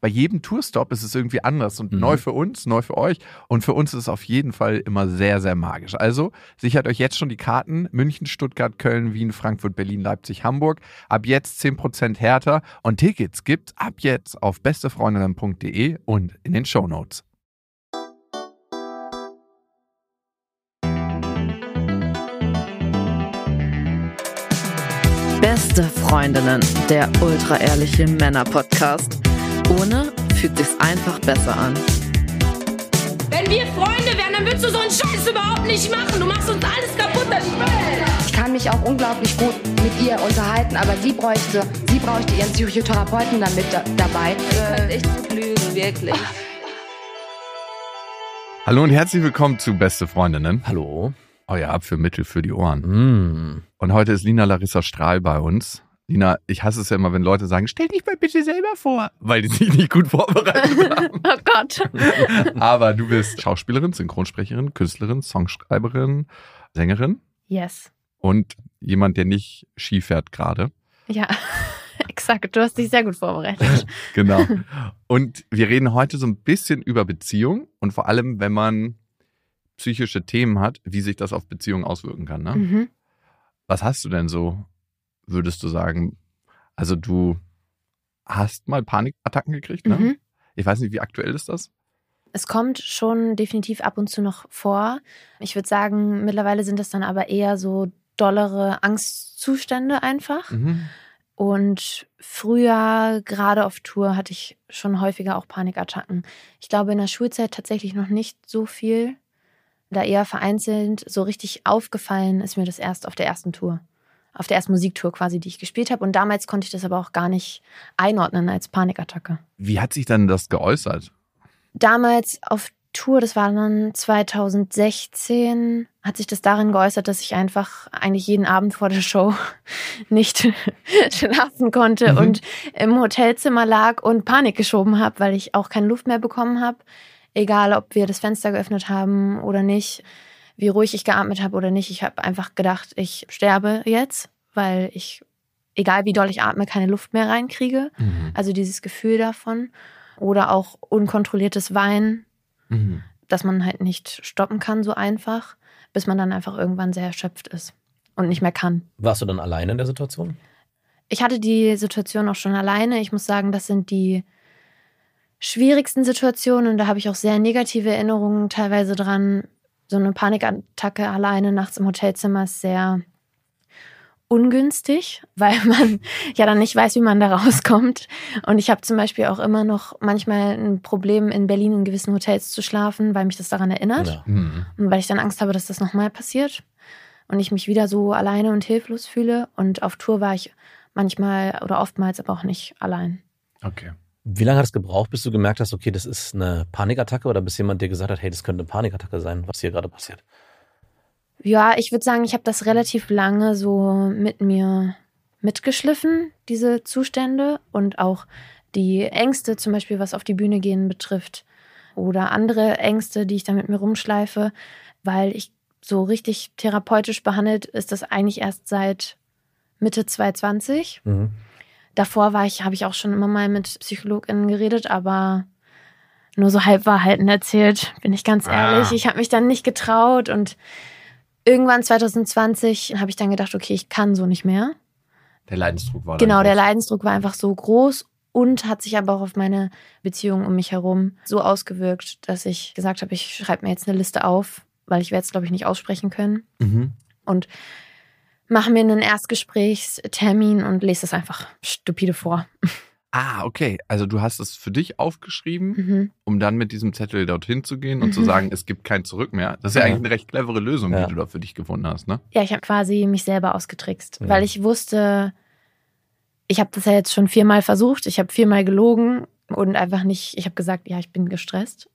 bei jedem Tourstop ist es irgendwie anders und Mhm. neu für uns, neu für euch und für uns ist es auf jeden Fall immer sehr, sehr magisch. Also sichert euch jetzt schon die Karten München, Stuttgart, Köln, Wien, Frankfurt, Berlin, Leipzig, Hamburg. Ab jetzt 10% härter und Tickets gibt's ab jetzt auf bestefreundinnen.de und in den Shownotes. Beste Freundinnen, der ultra-ehrliche Männer-Podcast. Ohne fühlt sich's einfach besser an. Wenn wir Freunde wären, dann würdest du so einen Scheiß überhaupt nicht machen. Du machst uns alles kaputt. Ich kann mich auch unglaublich gut mit ihr unterhalten, aber sie bräuchte, sie bräuchte ihren Psychotherapeuten damit da, dabei. echt gut lügen, wirklich. Hallo und herzlich willkommen zu Beste Freundinnen. Hallo. Euer Abführmittel für die Ohren. Mm. Und heute ist Lina Larissa Strahl bei uns. Lina, ich hasse es ja immer, wenn Leute sagen, stell dich mal bitte selber vor, weil die sich nicht gut vorbereitet haben. Oh Gott. Aber du bist Schauspielerin, Synchronsprecherin, Künstlerin, Songschreiberin, Sängerin Yes. und jemand, der nicht Ski fährt gerade. Ja, exakt. Du hast dich sehr gut vorbereitet. Genau. Und wir reden heute so ein bisschen über Beziehung und vor allem, wenn man psychische Themen hat, wie sich das auf Beziehungen auswirken kann. Ne? Mhm. Was hast du denn so, würdest du sagen? Also du hast mal Panikattacken gekriegt, ne? Mhm. Ich weiß nicht, wie aktuell ist das? Es kommt schon definitiv ab und zu noch vor. Ich würde sagen, mittlerweile sind es dann aber eher so dollere Angstzustände einfach. Mhm. Und früher, gerade auf Tour, hatte ich schon häufiger auch Panikattacken. Ich glaube, in der Schulzeit tatsächlich noch nicht so viel. Da eher vereinzelt, so richtig aufgefallen ist mir das erst auf der ersten Tour. Auf der ersten Musiktour quasi, die ich gespielt habe. Und damals konnte ich das aber auch gar nicht einordnen als Panikattacke. Wie hat sich dann das geäußert? damals auf Tour, das war dann 2016, hat sich das darin geäußert, dass ich einfach eigentlich jeden Abend vor der Show nicht schlafen konnte Mhm. und im Hotelzimmer lag und Panik geschoben habe, weil ich auch keine Luft mehr bekommen habe. Egal, ob wir das Fenster geöffnet haben oder nicht, wie ruhig ich geatmet habe oder nicht. Ich habe einfach gedacht, ich sterbe jetzt, weil ich, egal wie doll ich atme, keine Luft mehr reinkriege. Mhm. Also dieses Gefühl davon. Oder auch unkontrolliertes Weinen, Mhm. dass man halt nicht stoppen kann so einfach, bis man dann einfach irgendwann sehr erschöpft ist und nicht mehr kann. Warst du dann alleine in der Situation? Ich hatte die Situation auch schon alleine. Ich muss sagen, das sind die schwierigsten Situationen und da habe ich auch sehr negative Erinnerungen teilweise dran. So eine Panikattacke alleine nachts im Hotelzimmer ist sehr ungünstig, weil man ja dann nicht weiß, wie man da rauskommt. Und ich habe zum Beispiel auch immer noch manchmal ein Problem, in Berlin in gewissen Hotels zu schlafen, weil mich das daran erinnert. Ja. Mhm. Und weil ich dann Angst habe, dass das nochmal passiert und ich mich wieder so alleine und hilflos fühle. Und auf Tour war ich manchmal oder oftmals aber auch nicht allein. Okay. Wie lange hat es gebraucht, bis du gemerkt hast, okay, das ist eine Panikattacke oder bis jemand dir gesagt hat, hey, das könnte eine Panikattacke sein, was hier gerade passiert? Ja, ich würde sagen, ich habe das relativ lange so mit mir mitgeschliffen, diese Zustände und auch die Ängste, zum Beispiel was auf die Bühne gehen betrifft oder andere Ängste, die ich da mit mir rumschleife, weil ich so richtig therapeutisch behandelt ist das eigentlich erst seit Mitte 2020. Mhm. Davor war ich, habe ich auch schon immer mal mit PsychologInnen geredet, aber nur so Halbwahrheiten erzählt, bin ich ganz Ah. ehrlich. Ich habe mich dann nicht getraut und irgendwann 2020 habe ich dann gedacht, okay, ich kann so nicht mehr. Der Leidensdruck war Genau, der groß. Leidensdruck war einfach so groß und hat sich aber auch auf meine Beziehung um mich herum so ausgewirkt, dass ich gesagt habe, ich schreibe mir jetzt eine Liste auf, weil ich werde es, glaube ich, nicht aussprechen können Mhm. und mache mir einen Erstgesprächstermin und lese es einfach stupide vor. Ah, okay. Also du hast es für dich aufgeschrieben, Mhm. um dann mit diesem Zettel dorthin zu gehen und zu sagen, es gibt kein Zurück mehr. Das ist ja Ja. eigentlich eine recht clevere Lösung, Ja. die du da für dich gefunden hast, ne? Ja, ich habe quasi mich selber ausgetrickst, Ja. weil ich wusste, ich habe das ja jetzt schon viermal versucht, ich habe viermal gelogen und einfach nicht, ich habe gesagt, ja, ich bin gestresst.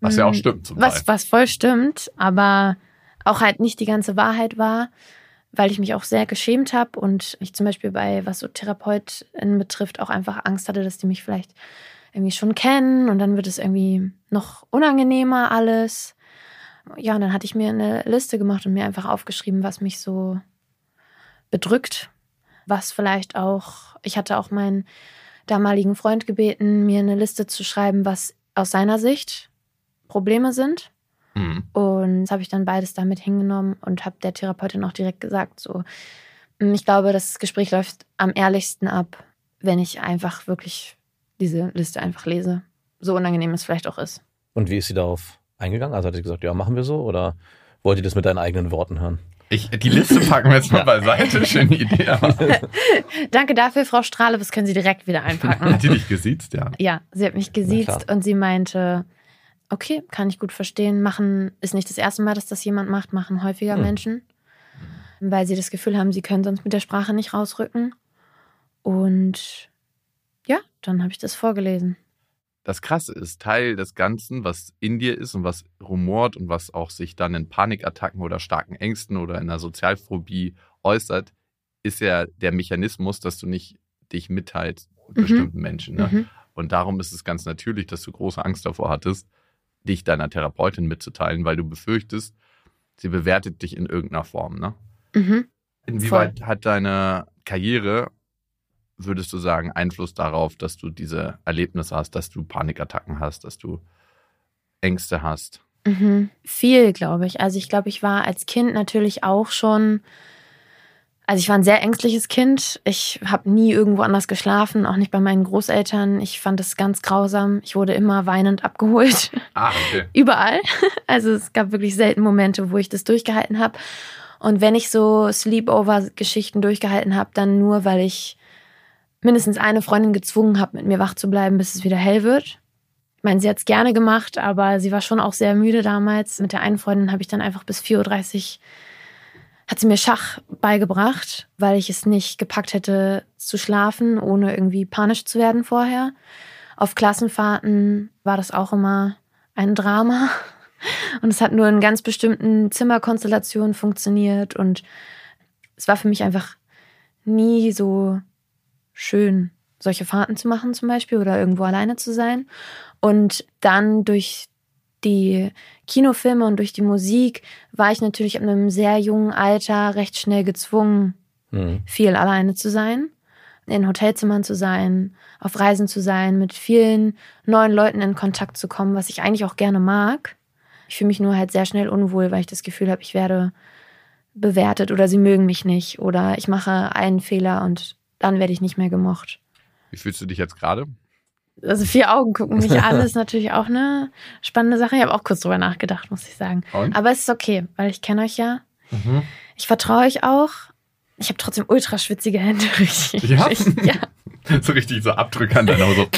Was ja auch Mm, stimmt zum Was, was voll stimmt, aber auch halt nicht die ganze Wahrheit war, weil ich mich auch sehr geschämt habe und ich zum Beispiel bei, was so TherapeutInnen betrifft, auch einfach Angst hatte, dass die mich vielleicht irgendwie schon kennen und dann wird es irgendwie noch unangenehmer alles. Ja, und dann hatte ich mir eine Liste gemacht und mir einfach aufgeschrieben, was mich so bedrückt, was vielleicht auch, ich hatte auch meinen damaligen Freund gebeten, mir eine Liste zu schreiben, was aus seiner Sicht Probleme sind. Mhm. Und das habe ich dann beides damit hingenommen und habe der Therapeutin auch direkt gesagt, so, "Mm, ich glaube, das Gespräch läuft am ehrlichsten ab, wenn ich einfach wirklich diese Liste einfach lese. So unangenehm es vielleicht auch ist. Und wie ist sie darauf eingegangen? Also hat sie gesagt, ja, machen wir so? Oder wollt ihr das mit deinen eigenen Worten hören? Ich, die Liste packen wir jetzt mal beiseite. Schöne Idee. aber Danke dafür, Frau Strahle, das können Sie direkt wieder einpacken. Hat die dich gesiezt, ja. ja, sie hat mich gesiezt und sie meinte, okay, kann ich gut verstehen, machen ist nicht das erste Mal, dass das jemand macht, machen häufiger Hm. Menschen, weil sie das Gefühl haben, sie können sonst mit der Sprache nicht rausrücken. Und ja, dann habe ich das vorgelesen. Das Krasse ist, Teil des Ganzen, was in dir ist und was rumort und was auch sich dann in Panikattacken oder starken Ängsten oder in einer Sozialphobie äußert, ist ja der Mechanismus, dass du nicht dich mitteilst mit Mhm. bestimmten Menschen. Ne? Mhm. Und darum ist es ganz natürlich, dass du große Angst davor hattest, dich deiner Therapeutin mitzuteilen, weil du befürchtest, sie bewertet dich in irgendeiner Form. Ne? Mhm. Inwieweit hat deine Karriere, würdest du sagen, Einfluss darauf, dass du diese Erlebnisse hast, dass du Panikattacken hast, dass du Ängste hast? Mhm. Viel, glaube ich. Also ich glaube, ich war als Kind natürlich auch schon. Also ich war ein sehr ängstliches Kind. Ich habe nie irgendwo anders geschlafen, auch nicht bei meinen Großeltern. Ich fand es ganz grausam. Ich wurde immer weinend abgeholt. Ah, okay. Überall. Also es gab wirklich selten Momente, wo ich das durchgehalten habe. Und wenn ich so Sleepover-Geschichten durchgehalten habe, dann nur, weil ich mindestens eine Freundin gezwungen habe, mit mir wach zu bleiben, bis es wieder hell wird. Ich meine, sie hat es gerne gemacht, aber sie war schon auch sehr müde damals. Mit der einen Freundin habe ich dann einfach bis 4.30 Uhr hat sie mir Schach beigebracht, weil ich es nicht gepackt hätte zu schlafen, ohne irgendwie panisch zu werden vorher. Auf Klassenfahrten war das auch immer ein Drama. Und es hat nur in ganz bestimmten Zimmerkonstellationen funktioniert. Und es war für mich einfach nie so schön, solche Fahrten zu machen zum Beispiel oder irgendwo alleine zu sein. Und dann durch die Kinofilme und durch die Musik war ich natürlich ab einem sehr jungen Alter recht schnell gezwungen, Mhm. viel alleine zu sein, in Hotelzimmern zu sein, auf Reisen zu sein, mit vielen neuen Leuten in Kontakt zu kommen, was ich eigentlich auch gerne mag. Ich fühle mich nur halt sehr schnell unwohl, weil ich das Gefühl habe, ich werde bewertet oder sie mögen mich nicht oder ich mache einen Fehler und dann werde ich nicht mehr gemocht. Wie fühlst du dich jetzt gerade? Also vier Augen gucken mich an, ist natürlich auch eine spannende Sache. Ich habe auch kurz drüber nachgedacht, muss ich sagen. Und? Aber es ist okay, weil ich kenne euch ja. Ich vertraue euch auch. Ich habe trotzdem ultra schwitzige Hände. Richtig. Ja? ja. so richtig so Abdrücke an deiner Hose.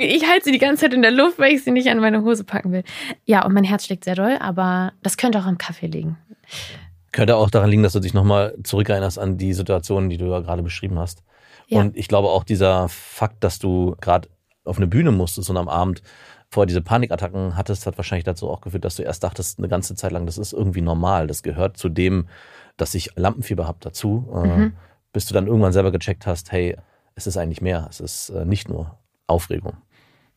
Ich halte sie die ganze Zeit in der Luft, weil ich sie nicht an meine Hose packen will. Ja, und mein Herz schlägt sehr doll, aber das könnte auch am Kaffee liegen. Könnte auch daran liegen, dass du dich nochmal zurückerinnerst an die Situation, die du ja gerade beschrieben hast. Ja. Und ich glaube auch dieser Fakt, dass du gerade auf eine Bühne musstest und am Abend vor diese Panikattacken hattest, hat wahrscheinlich dazu auch geführt, dass du erst dachtest, eine ganze Zeit lang, das ist irgendwie normal. Das gehört zu dem, dass ich Lampenfieber habe dazu. Äh, Mhm. bis du dann irgendwann selber gecheckt hast, hey, es ist eigentlich mehr. Es ist äh, nicht nur Aufregung.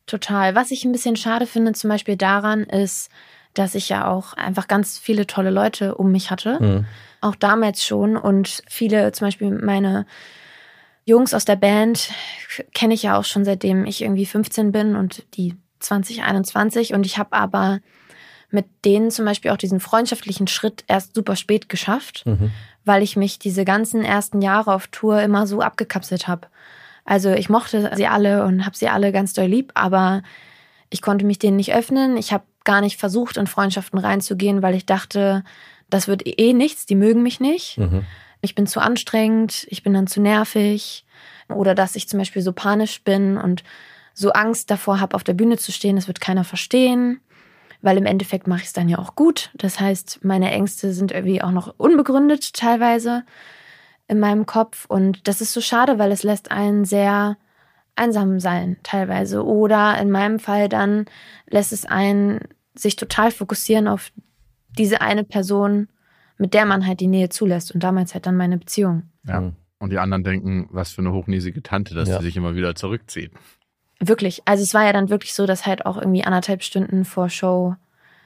Total. Was ich ein bisschen schade finde, zum Beispiel daran, ist, dass ich ja auch einfach ganz viele tolle Leute um mich hatte. Mhm. Auch damals schon. Und viele, zum Beispiel meine Jungs aus der Band, kenne ich ja auch schon seitdem ich irgendwie 15 bin und die 2021. Und ich habe aber mit denen zum Beispiel auch diesen freundschaftlichen Schritt erst super spät geschafft, Mhm. weil ich mich diese ganzen ersten Jahre auf Tour immer so abgekapselt habe. Also ich mochte sie alle und habe sie alle ganz doll lieb, aber ich konnte mich denen nicht öffnen. Ich habe gar nicht versucht, in Freundschaften reinzugehen, weil ich dachte, das wird eh nichts, die mögen mich nicht. Mhm. Ich bin zu anstrengend, ich bin dann zu nervig. Oder dass ich zum Beispiel so panisch bin und so Angst davor habe, auf der Bühne zu stehen, das wird keiner verstehen, weil im Endeffekt mache ich es dann ja auch gut. Das heißt, meine Ängste sind irgendwie auch noch unbegründet teilweise in meinem Kopf. Und das ist so schade, weil es lässt einen sehr einsam sein teilweise. Oder in meinem Fall dann lässt es einen sich total fokussieren auf diese eine Person, mit der man halt die Nähe zulässt und damals halt dann meine Beziehung. Ja. Mhm. Und die anderen denken, was für eine hochnäsige Tante, dass Ja. sie sich immer wieder zurückzieht. Wirklich. Also es war ja dann wirklich so, dass halt auch irgendwie anderthalb Stunden vor Show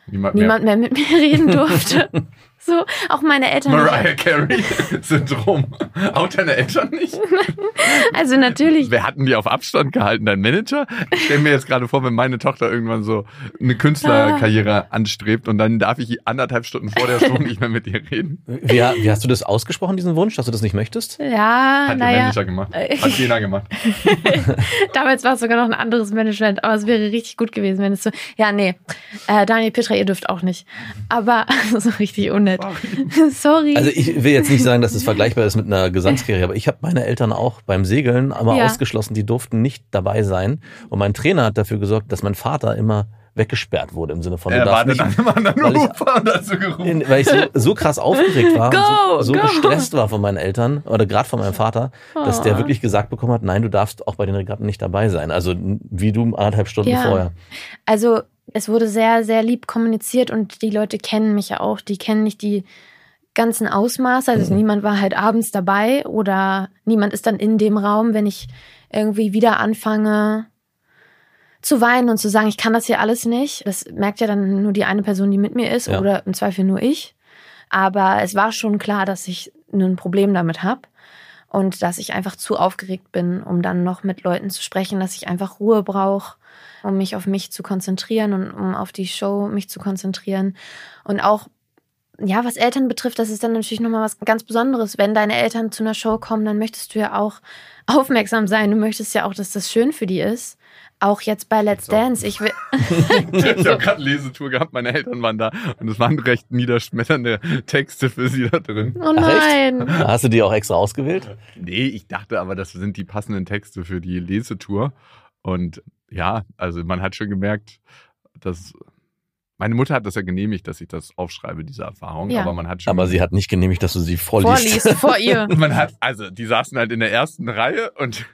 Niemand, niemand mehr mit mir reden durfte. so, auch meine Eltern. Mariah Carey-Syndrom. Auch deine Eltern nicht? Also natürlich. Wer hatten die auf Abstand gehalten? Dein Manager? Ich stelle mir jetzt gerade vor, wenn meine Tochter irgendwann so eine Künstlerkarriere anstrebt und dann darf ich anderthalb Stunden vor der Show nicht mehr mit ihr reden. Wie, wie hast du das ausgesprochen, diesen Wunsch, dass du das nicht möchtest? Ja, Hat der naja. Manager gemacht. Hat Jena gemacht. Damals war es sogar noch ein anderes Management, aber es wäre richtig gut gewesen, wenn es so, ja, nee, äh, Daniel Petra, ihr dürft auch nicht. Aber so richtig unnett. Sorry. Also ich will jetzt nicht sagen, dass es vergleichbar ist mit einer Gesangskarriere, aber ich habe meine Eltern auch beim Segeln immer Ja. ausgeschlossen, die durften nicht dabei sein. Und mein Trainer hat dafür gesorgt, dass mein Vater immer weggesperrt wurde im Sinne von, Er du war darfst dann nicht, an einem anderen weil ich- Ufer und hat so gerufen. in, weil ich so, so krass aufgeregt war Go, und so, so gestresst war von meinen Eltern oder gerade von meinem Vater, dass der Oh. wirklich gesagt bekommen hat, nein, du darfst auch bei den Regatten nicht dabei sein. Also wie du anderthalb Stunden Ja. vorher. Also es wurde sehr, sehr lieb kommuniziert und die Leute kennen mich ja auch. Die kennen nicht die ganzen Ausmaße. Also Mhm. niemand war halt abends dabei oder niemand ist dann in dem Raum, wenn ich irgendwie wieder anfange zu weinen und zu sagen, ich kann das hier alles nicht. Das merkt ja dann nur die eine Person, die mit mir ist Ja. oder im Zweifel nur ich. Aber es war schon klar, dass ich ein Problem damit habe und dass ich einfach zu aufgeregt bin, um dann noch mit Leuten zu sprechen, dass ich einfach Ruhe brauche, um mich auf mich zu konzentrieren und um auf die Show mich zu konzentrieren. Und auch, ja, was Eltern betrifft, das ist dann natürlich nochmal was ganz Besonderes. Wenn deine Eltern zu einer Show kommen, dann möchtest du ja auch aufmerksam sein. Du möchtest ja auch, dass das schön für die ist. Auch jetzt bei Let's So. Dance. Ich will. Ich habe gerade Lesetour gehabt, meine Eltern waren da und es waren recht niederschmetternde Texte für sie da drin. Oh Ach, echt? nein. Hast du die auch extra ausgewählt? Nee, ich dachte aber, das sind die passenden Texte für die Lesetour. Und ja, also man hat schon gemerkt, dass meine Mutter hat das ja genehmigt, dass ich das aufschreibe, diese Erfahrung. Ja. Aber man hat schon Aber sie hat nicht genehmigt, dass du sie vorliest. Vorliest vor ihr. man hat, also die saßen halt in der ersten Reihe und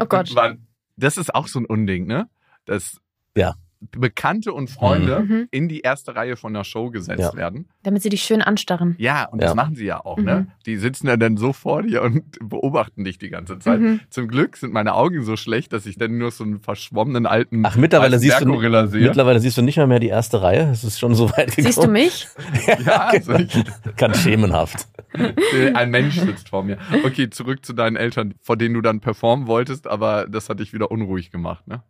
Oh Gott. waren, das ist auch so ein Unding, ne? Dass Ja. Bekannte und Freunde Mhm. in die erste Reihe von der Show gesetzt Ja. werden. Damit sie dich schön anstarren. Ja, und Ja. das machen sie ja auch, ne? Mhm. Die sitzen ja dann so vor dir und beobachten dich die ganze Zeit. Mhm. Zum Glück sind meine Augen so schlecht, dass ich dann nur so einen verschwommenen alten Ach, mittlerweile siehst, du, mittlerweile siehst du nicht mehr, mehr die erste Reihe. Es ist schon so weit gekommen. Siehst du mich? ja, also ich, Ganz schemenhaft. ein Mensch sitzt vor mir. Okay, zurück zu deinen Eltern, vor denen du dann performen wolltest, aber das hat dich wieder unruhig gemacht, ne?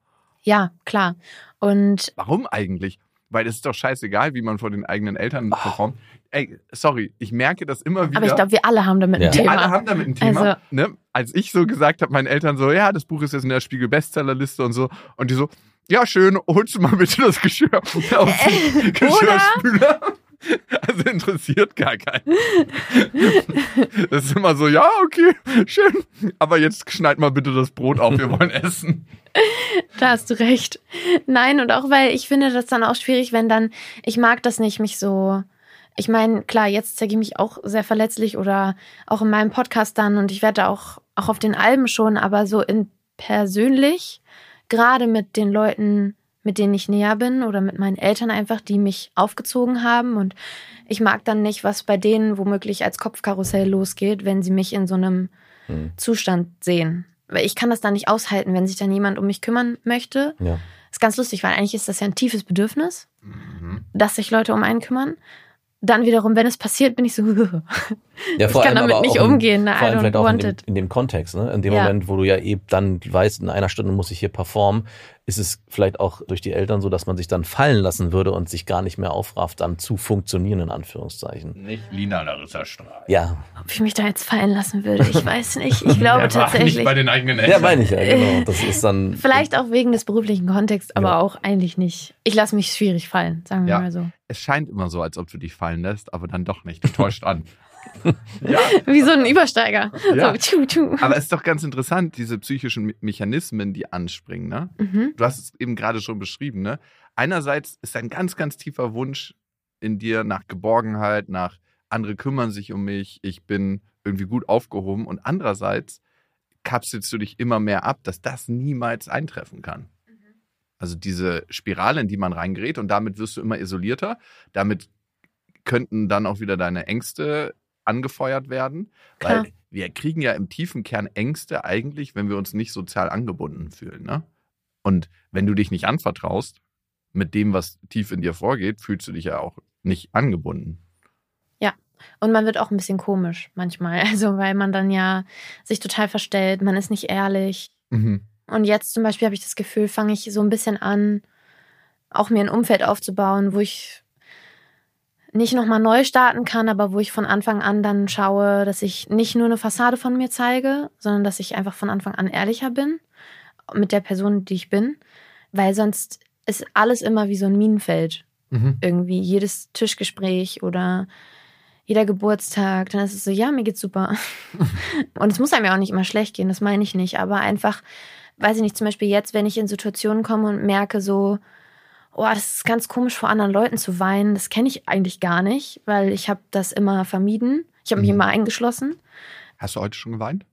Ja, klar. Und Warum eigentlich? Weil es ist doch scheißegal, wie man vor den eigenen Eltern performt. Ey, sorry, ich merke das immer wieder. aber ich glaube, wir alle haben damit Ja. ein Wir Thema. alle haben damit ein Thema. Also- ne? Als ich so gesagt habe, meinen Eltern so, ja, das Buch ist jetzt in der Spiegel-Bestsellerliste und so. Und die so, ja, schön, holst du mal bitte das Geschirr aus dem Geschirrspüler. Also interessiert gar keinen. Das ist immer so, ja, okay, schön. Aber jetzt schneid mal bitte das Brot auf, wir wollen essen. Da hast du recht. Nein, und auch weil ich finde das dann auch schwierig, wenn dann, ich mag das nicht, mich so. Ich meine, klar, jetzt zeige ich mich auch sehr verletzlich oder auch in meinem Podcast dann und ich werde auch, auch auf den Alben schon, aber so in persönlich, gerade mit den Leuten, mit denen ich näher bin oder mit meinen Eltern einfach, die mich aufgezogen haben und ich mag dann nicht, was bei denen womöglich als Kopfkarussell losgeht, wenn sie mich in so einem Hm. Zustand sehen. Weil ich kann das dann nicht aushalten, wenn sich dann jemand um mich kümmern möchte. Ja. Ist ganz lustig, weil eigentlich ist das ja ein tiefes Bedürfnis, Mhm. dass sich Leute um einen kümmern. Dann wiederum, wenn es passiert, bin ich so, Ja, Ich kann damit aber nicht umgehen, ne? Vor allem vielleicht auch in dem, in dem Kontext, ne? In dem Ja. Moment, wo du ja eben dann weißt, in einer Stunde muss ich hier performen, ist es vielleicht auch durch die Eltern so, dass man sich dann fallen lassen würde und sich gar nicht mehr aufrafft, dann zu funktionieren, in Anführungszeichen. Nicht Lina Larissa Strahl. Ja, ob ich mich da jetzt fallen lassen würde. Ich weiß nicht. Ich glaube war tatsächlich. nicht bei den eigenen Eltern. ja, meine ich ja, genau. Das ist dann. Vielleicht auch wegen des beruflichen Kontexts, aber Ja. auch eigentlich nicht. Ich lasse mich schwierig fallen, sagen wir Ja. mal so. Es scheint immer so, als ob du dich fallen lässt, aber dann doch nicht. Du täuscht an. Ja, Wie so ein Übersteiger. Ja. So, tschu, tschu. aber es ist doch ganz interessant, diese psychischen Me- Mechanismen, die anspringen, ne? Mhm. Du hast es eben gerade schon beschrieben, ne? Einerseits ist ein ganz, ganz tiefer Wunsch in dir nach Geborgenheit, nach andere kümmern sich um mich, ich bin irgendwie gut aufgehoben und andererseits kapselst du dich immer mehr ab, dass das niemals eintreffen kann. Also diese Spirale, in die man reingerät und damit wirst du immer isolierter. Damit könnten dann auch wieder deine Ängste angefeuert werden, Klar. weil wir kriegen ja im tiefen Kern Ängste eigentlich, wenn wir uns nicht sozial angebunden fühlen. Ne? Und wenn du dich nicht anvertraust mit dem, was tief in dir vorgeht, fühlst du dich ja auch nicht angebunden. Und man wird auch ein bisschen komisch manchmal. Also, weil man dann ja sich total verstellt, man ist nicht ehrlich. Und jetzt zum Beispiel habe ich das Gefühl, fange ich so ein bisschen an, auch mir ein Umfeld aufzubauen, wo ich nicht nochmal neu starten kann, aber wo ich von Anfang an dann schaue, dass ich nicht nur eine Fassade von mir zeige, sondern dass ich einfach von Anfang an ehrlicher bin mit der Person, die ich bin. Weil sonst ist alles immer wie so ein Minenfeld. Irgendwie jedes Tischgespräch oder jeder Geburtstag, dann ist es so, ja, mir geht's super. Und es muss einem ja auch nicht immer schlecht gehen, das meine ich nicht, aber einfach, weiß ich nicht, zum Beispiel jetzt, wenn ich in Situationen komme und merke so, oh, das ist ganz komisch vor anderen Leuten zu weinen, das kenne ich eigentlich gar nicht, weil ich habe das immer vermieden. Ich habe mich Mhm. immer eingeschlossen. Hast du heute schon geweint?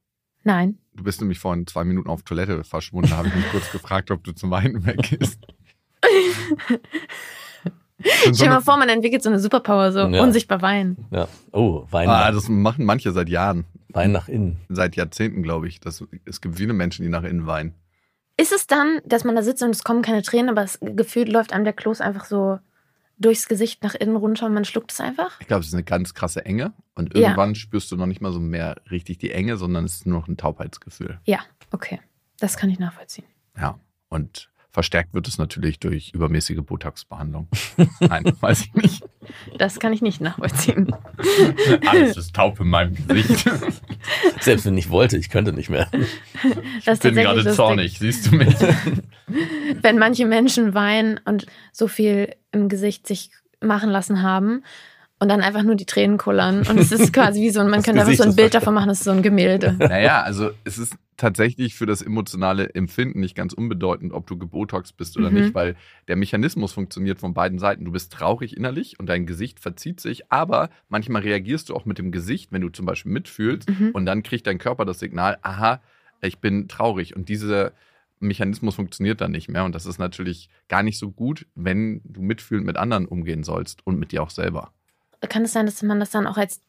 Nein. Du bist nämlich vorhin zwei Minuten auf Toilette verschwunden. Da habe ich mich kurz gefragt, ob du zum Weinen weggehst. So Stell dir mal vor, man entwickelt so eine Superpower, so Ja. unsichtbar weinen. Ja. Oh, Wein, Ah, das machen manche seit Jahren, Wein nach innen. seit Jahrzehnten, glaube ich. Das, es gibt viele Menschen, die nach innen weinen. Ist es dann, dass man da sitzt und es kommen keine Tränen, aber das Gefühl läuft einem der Kloß einfach so durchs Gesicht nach innen runter und man schluckt es einfach? Ich glaube, es ist eine ganz krasse Enge. Und Ja. irgendwann spürst du noch nicht mal so mehr richtig die Enge, sondern es ist nur noch ein Taubheitsgefühl. Ja, okay. Das kann ich nachvollziehen. Ja. Und verstärkt wird es natürlich durch übermäßige Botox-Behandlung. Nein, weiß ich nicht. Das kann ich nicht nachvollziehen. Alles ist taub in meinem Gesicht. Selbst wenn ich wollte, ich könnte nicht mehr. Das Ich bin gerade lustig. zornig, siehst du mich? Wenn manche Menschen weinen und so viel im Gesicht sich machen lassen haben und dann einfach nur die Tränen kullern. Und es ist quasi wie so, ein- man Das könnte einfach so ein Gesicht Bild davon machen, das ist so ein Gemälde. Naja, also es ist tatsächlich für das emotionale Empfinden nicht ganz unbedeutend, ob du gebotox bist oder Mhm. nicht, weil der Mechanismus funktioniert von beiden Seiten. Du bist traurig innerlich und dein Gesicht verzieht sich, aber manchmal reagierst du auch mit dem Gesicht, wenn du zum Beispiel mitfühlst Mhm. und dann kriegt dein Körper das Signal, aha, ich bin traurig und dieser Mechanismus funktioniert dann nicht mehr und das ist natürlich gar nicht so gut, wenn du mitfühlend mit anderen umgehen sollst und mit dir auch selber. Kann es sein, dass man das dann auch als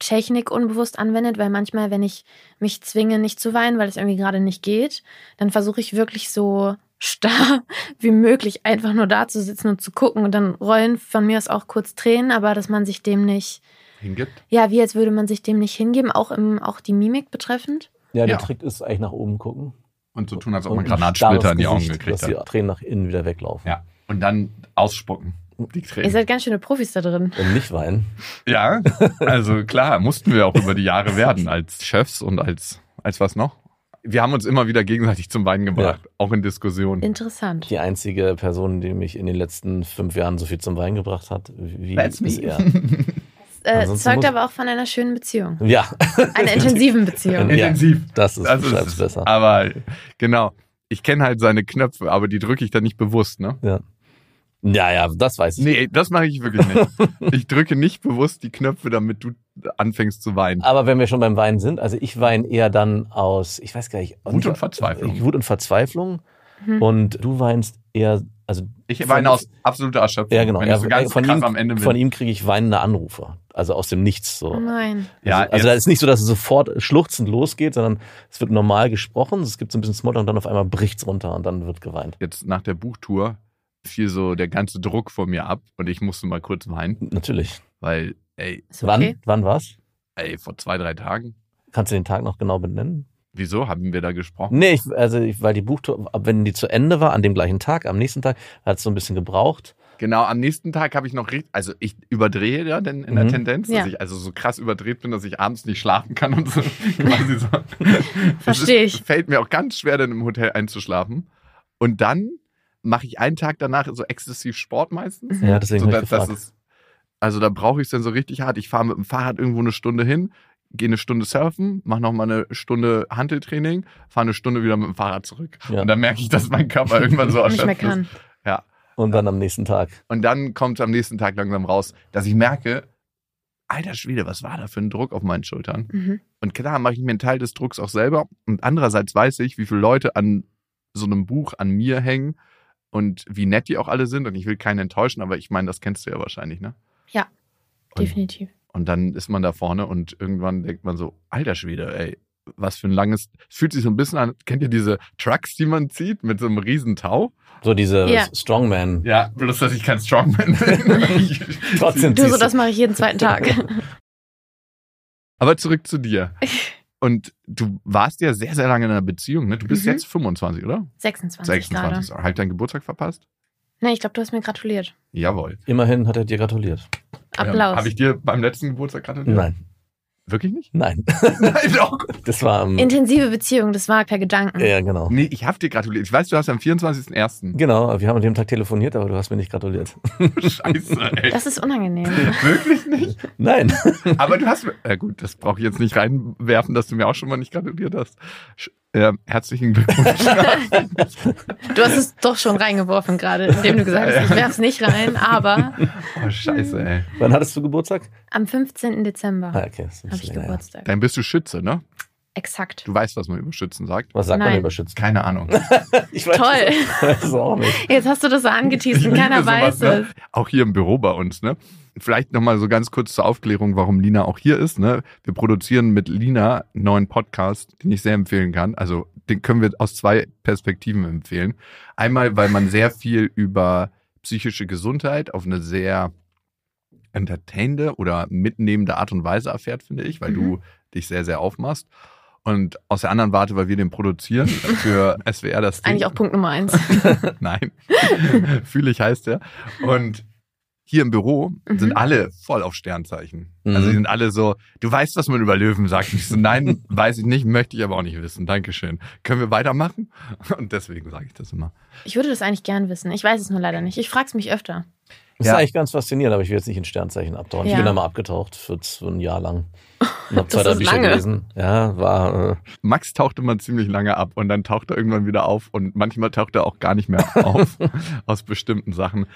Technik unbewusst anwendet? Weil manchmal, wenn ich mich zwinge, nicht zu weinen, weil es irgendwie gerade nicht geht, dann versuche ich wirklich so starr wie möglich einfach nur da zu sitzen und zu gucken und dann rollen von mir aus auch kurz Tränen, aber dass man sich dem nicht, Hingibt? ja, wie als würde man sich dem nicht hingeben, auch im, auch die Mimik betreffend. Ja, der Ja. Trick ist eigentlich nach oben gucken. Und so tun, als ob man Granatsplitter in die Augen gekriegt Dass die hat. Tränen nach innen wieder weglaufen. Ja. Und dann ausspucken. Die Ihr Tränen. seid ganz schöne Profis da drin. Und nicht weinen. Ja, also klar, mussten wir auch über die Jahre werden als Chefs und als, als was noch? Wir haben uns immer wieder gegenseitig zum Weinen gebracht, auch in Diskussionen. Interessant. Die einzige Person, die mich in den letzten fünf Jahren so viel zum Weinen gebracht hat, wie That's ist me. er? Äh, zeugt aber auch von einer schönen Beziehung. Ja, Einer intensiven Beziehung. Ja. Intensiv. das ist, Das ist besser. Aber genau, ich kenne halt seine Knöpfe, aber die drücke ich dann nicht bewusst, ne? Ja. Ja, ja, das weiß ich. Nee, das mache ich wirklich nicht. Ich drücke nicht bewusst die Knöpfe, damit du anfängst zu weinen. Aber wenn wir schon beim Weinen sind, also ich weine eher dann aus, ich weiß gar nicht. Wut und Verzweiflung. Wut und Verzweiflung. Mhm. Und du weinst eher, also Ich weine aus absoluter Erschöpfung. ja genau, Wenn ja, ich so ganz von, krass ihm, am Ende bin. von ihm kriege ich weinende Anrufe, also aus dem Nichts so. Oh nein. Ja, also, also da ist nicht so, dass es sofort schluchzend losgeht, sondern es wird normal gesprochen, es gibt so ein bisschen Smalltalk und dann auf einmal bricht's runter und dann wird geweint. Jetzt nach der Buchtour fiel so der ganze Druck von mir ab und ich musste mal kurz weinen, Natürlich. weil, ey, okay. Wann, wann war's? ey, vor zwei, drei Tagen. Kannst du den Tag noch genau benennen? Wieso haben wir da gesprochen? Nee, ich, also ich, weil die Buchtour, ab wenn die zu Ende war, an dem gleichen Tag, am nächsten Tag, hat es so ein bisschen gebraucht. Genau, am nächsten Tag habe ich noch richtig, also ich überdrehe ja denn in der Mhm. Tendenz, dass Ja. ich also so krass überdreht bin, dass ich abends nicht schlafen kann und so. quasi so. Das Versteh ist- ich. Fällt mir auch ganz schwer, dann im Hotel einzuschlafen. Und dann mache ich einen Tag danach so exzessiv Sport meistens. Ja, deswegen so, dass, gefragt. es Also da brauche ich es dann so richtig hart. Ich fahre mit dem Fahrrad irgendwo eine Stunde hin, gehe eine Stunde surfen, mache nochmal eine Stunde Handeltraining, fahre eine Stunde wieder mit dem Fahrrad zurück. Ja. Und dann merke ich, dass mein Körper irgendwann so Nicht mehr erschöpft ist. Ja. Und dann am nächsten Tag. Und dann kommt es am nächsten Tag langsam raus, dass ich merke, alter Schwede, was war da für ein Druck auf meinen Schultern? Mhm. Und klar mache ich mir einen Teil des Drucks auch selber. Und andererseits weiß ich, wie viele Leute an so einem Buch an mir hängen und wie nett die auch alle sind. Und ich will keinen enttäuschen, aber ich meine, das kennst du ja wahrscheinlich, ne? Ja, Und, definitiv. und dann ist man da vorne und irgendwann denkt man so, alter Schwede, ey, was für ein langes, es fühlt sich so ein bisschen an, kennt ihr diese Trucks, die man zieht mit so einem riesen Tau? So diese Ja. Strongman. Ja, bloß, dass ich kein Strongman bin. Trotzdem Du, so das mache ich jeden zweiten Tag. Aber zurück zu dir. Und du warst ja sehr, sehr lange in einer Beziehung, ne? Du bist Mhm. jetzt 25, oder? 26, 26. gerade. Halt deinen Geburtstag verpasst? Nee, ich glaube, du hast mir gratuliert. Jawohl. Immerhin hat er dir gratuliert. Applaus. Habe ich dir beim letzten Geburtstag gratuliert? Nein, Wirklich nicht? nein. Nein, doch. Das war am. Intensive Beziehung, das war per Gedanken. ja, genau. Nee, ich habe dir gratuliert. Ich weiß, du hast am 24.01. Genau, wir haben an dem Tag telefoniert, aber du hast mir nicht gratuliert. Scheiße, ey. Das ist unangenehm. Wirklich nicht? Nein. Aber du hast mir. Ja, gut, das brauche ich jetzt nicht reinwerfen, dass du mir auch schon mal nicht gratuliert hast. Äh, herzlichen Glückwunsch. Du hast es doch schon reingeworfen gerade, indem du gesagt hast, ich werf's nicht rein, aber oh, Scheiße, ey. Wann hattest du Geburtstag? am 15. Dezember Ah, okay. das ist ein habe ich länger. Geburtstag. Dann bist du Schütze, ne? Exakt. Du weißt, was man über Schützen sagt. Was sagt man Nein. über Schützen? Keine Ahnung. Ich weiß Toll. Ich weiß es auch nicht. Jetzt hast du das so angeteased und keiner weiß sowas, es. ne? Auch hier im Büro bei uns, ne? Vielleicht nochmal so ganz kurz zur Aufklärung, warum Lina auch hier ist. Ne? Wir produzieren mit Lina einen neuen Podcast, den ich sehr empfehlen kann. Also den können wir aus zwei Perspektiven empfehlen. Einmal, weil man sehr viel über psychische Gesundheit auf eine sehr entertainende oder mitnehmende Art und Weise erfährt, finde ich, weil Mhm. du dich sehr, sehr aufmachst. Und aus der anderen Warte, weil wir den produzieren für SWR das Ding. Eigentlich auch Punkt Nummer eins. Nein. Fühle ich heißt der. Und hier im Büro Mhm. sind alle voll auf Sternzeichen. Mhm. Also die sind alle so, du weißt, was man über Löwen sagt. Ich so, nein, weiß ich nicht, möchte ich aber auch nicht wissen. Dankeschön. Können wir weitermachen? Und deswegen sage ich das immer. Ich würde das eigentlich gern wissen. Ich weiß es nur leider nicht. Ich frage es mich öfter. Das Ja. ist eigentlich ganz faszinierend, aber ich will jetzt nicht in Sternzeichen abtauchen. Ich Ja. bin da mal abgetaucht für so ein Jahr lang. Und habe Das zwei, drei ist Bücher lange. gelesen. Ja, war. Äh, Max taucht immer ziemlich lange ab und dann taucht er irgendwann wieder auf und manchmal taucht er auch gar nicht mehr auf aus bestimmten Sachen.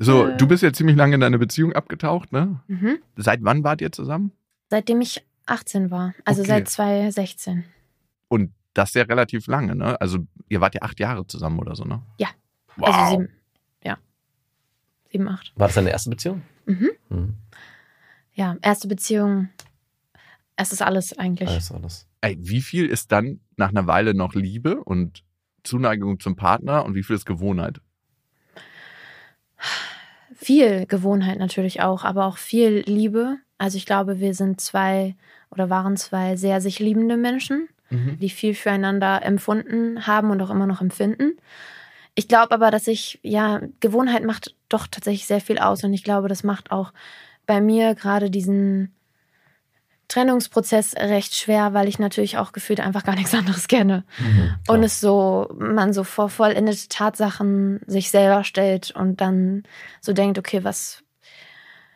So, Äh. du bist ja ziemlich lange in deine Beziehung abgetaucht, ne? Mhm. Seit wann wart ihr zusammen? Seitdem ich 18 war. Also Okay. seit 2016. Und das ja relativ lange, ne? Also ihr wart ja acht Jahre zusammen oder so, ne? Ja. Wow. Also sieben. Ja. Sieben, acht. war das deine erste Beziehung? Mhm. Mhm. Ja, erste Beziehung. Es ist alles eigentlich. Alles, alles. Ey, wie viel ist dann nach einer Weile noch Liebe und Zuneigung zum Partner und wie viel ist Gewohnheit? Viel Gewohnheit natürlich auch, aber auch viel Liebe. Also ich glaube, wir sind zwei oder waren zwei sehr sich liebende Menschen, die viel füreinander empfunden haben und auch immer noch empfinden. Ich glaube aber, dass ich, ja, Gewohnheit macht doch tatsächlich sehr viel aus und ich glaube, das macht auch bei mir gerade diesen Trennungsprozess recht schwer, weil ich natürlich auch gefühlt einfach gar nichts anderes kenne. Und es so, man so vor vollendete Tatsachen sich selber stellt und dann so denkt, okay, was,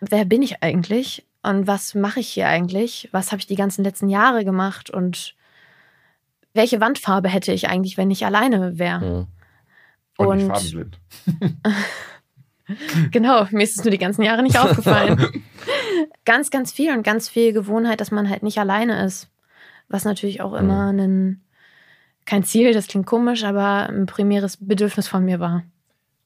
wer bin ich eigentlich? Und was mache ich hier eigentlich? Was habe ich die ganzen letzten Jahre gemacht? Und welche Wandfarbe hätte ich eigentlich, wenn ich alleine wäre? Mhm. Und, Und- farbenblind. Genau, mir ist es nur die ganzen Jahre nicht aufgefallen. Ganz, ganz viel und ganz viel Gewohnheit, dass man halt nicht alleine ist. Was natürlich auch immer ein, kein Ziel, das klingt komisch, aber ein primäres Bedürfnis von mir war.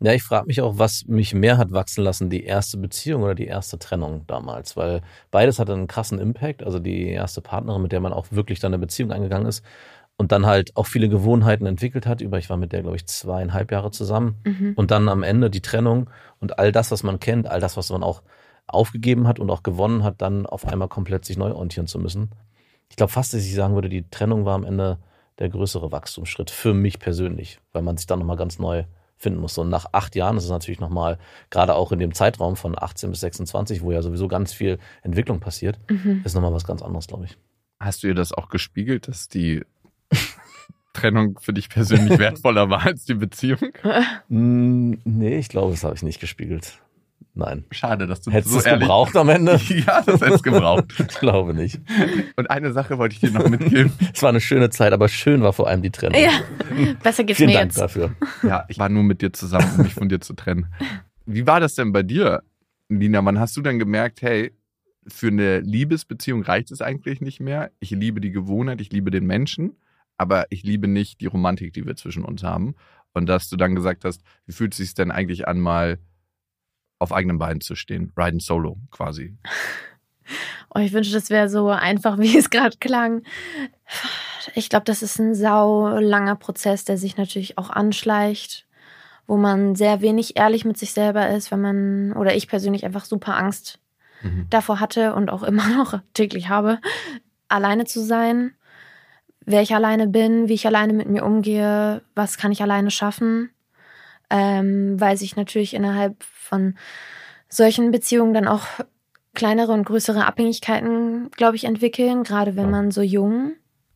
Ja, ich frage mich auch, was mich mehr hat wachsen lassen, die erste Beziehung oder die erste Trennung damals, weil beides hatte einen krassen Impact. Also die erste Partnerin, mit der man auch wirklich dann eine Beziehung eingegangen ist und dann halt auch viele Gewohnheiten entwickelt hat. Über ich war mit der, glaube ich, zweieinhalb Jahre zusammen Mhm. und dann am Ende die Trennung und all das, was man kennt, all das, was man auch aufgegeben hat und auch gewonnen hat, dann auf einmal komplett sich neu orientieren zu müssen. Ich glaube fast, dass ich sagen würde, die Trennung war am Ende der größere Wachstumsschritt für mich persönlich, weil man sich dann nochmal ganz neu finden musste. Und nach acht Jahren ist es natürlich nochmal, gerade auch in dem Zeitraum von 18 bis 26, wo ja sowieso ganz viel Entwicklung passiert, Mhm. ist nochmal was ganz anderes, glaube ich. Hast du ihr das auch gespiegelt, dass die Trennung für dich persönlich wertvoller war als die Beziehung? Mm, nee, ich glaube, das habe ich nicht gespiegelt. Nein. Schade, dass du Hättest du so es ehrlich gebraucht am Ende? Ja, das hättest du gebraucht. Ich glaube nicht. Und eine Sache wollte ich dir noch mitgeben. Es war eine schöne Zeit, aber schön war vor allem die Trennung. Ja, besser geht's Vielen mir Dank jetzt. dafür. Ja, ich war nur mit dir zusammen, um mich von dir zu trennen. Wie war das denn bei dir, Lina? Wann hast du dann gemerkt, hey, für eine Liebesbeziehung reicht es eigentlich nicht mehr? Ich liebe die Gewohnheit, ich liebe den Menschen, aber ich liebe nicht die Romantik, die wir zwischen uns haben. Und dass du dann gesagt hast, wie fühlt es sich denn eigentlich an, mal auf eigenen Beinen zu stehen? Riding solo quasi. Oh, ich wünschte, das wäre so einfach, wie es gerade klang. Ich glaube, das ist ein sau langer Prozess, der sich natürlich auch anschleicht, wo man sehr wenig ehrlich mit sich selber ist, wenn man, oder ich persönlich einfach super Angst Mhm. davor hatte und auch immer noch täglich habe, alleine zu sein, wer ich alleine bin, wie ich alleine mit mir umgehe, was kann ich alleine schaffen, ähm, weil sich natürlich innerhalb von solchen Beziehungen dann auch kleinere und größere Abhängigkeiten, glaube ich, entwickeln, gerade wenn Ja. man so jung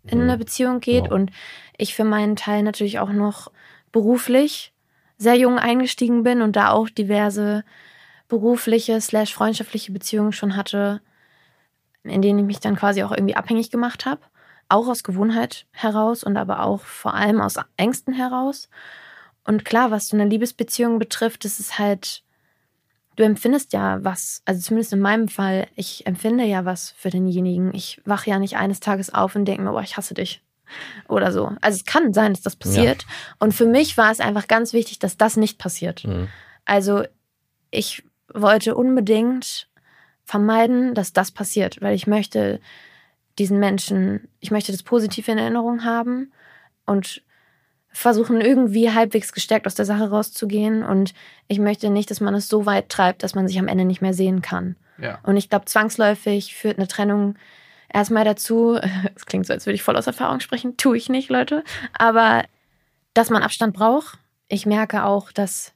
in Mhm. eine Beziehung geht Genau. und ich für meinen Teil natürlich auch noch beruflich sehr jung eingestiegen bin und da auch diverse berufliche slash freundschaftliche Beziehungen schon hatte, in denen ich mich dann quasi auch irgendwie abhängig gemacht habe. Auch aus Gewohnheit heraus und aber auch vor allem aus Ängsten heraus. Und klar, was so eine Liebesbeziehung betrifft, ist es halt, du empfindest ja was, also zumindest in meinem Fall, ich empfinde ja was für denjenigen. Ich wache ja nicht eines Tages auf und denke mir, boah, ich hasse dich. Oder so. Also es kann sein, dass das passiert. Und für mich war es einfach ganz wichtig, dass das nicht passiert. Mhm. Also ich wollte unbedingt vermeiden, dass das passiert, weil ich möchte diesen Menschen, ich möchte das positiv in Erinnerung haben und versuchen irgendwie halbwegs gestärkt aus der Sache rauszugehen und ich möchte nicht, dass man es so weit treibt, dass man sich am Ende nicht mehr sehen kann. Ja. Und ich glaube, zwangsläufig führt eine Trennung erstmal dazu, es klingt so, als würde ich voll aus Erfahrung sprechen, tue ich nicht, Leute, aber dass man Abstand braucht. Ich merke auch, dass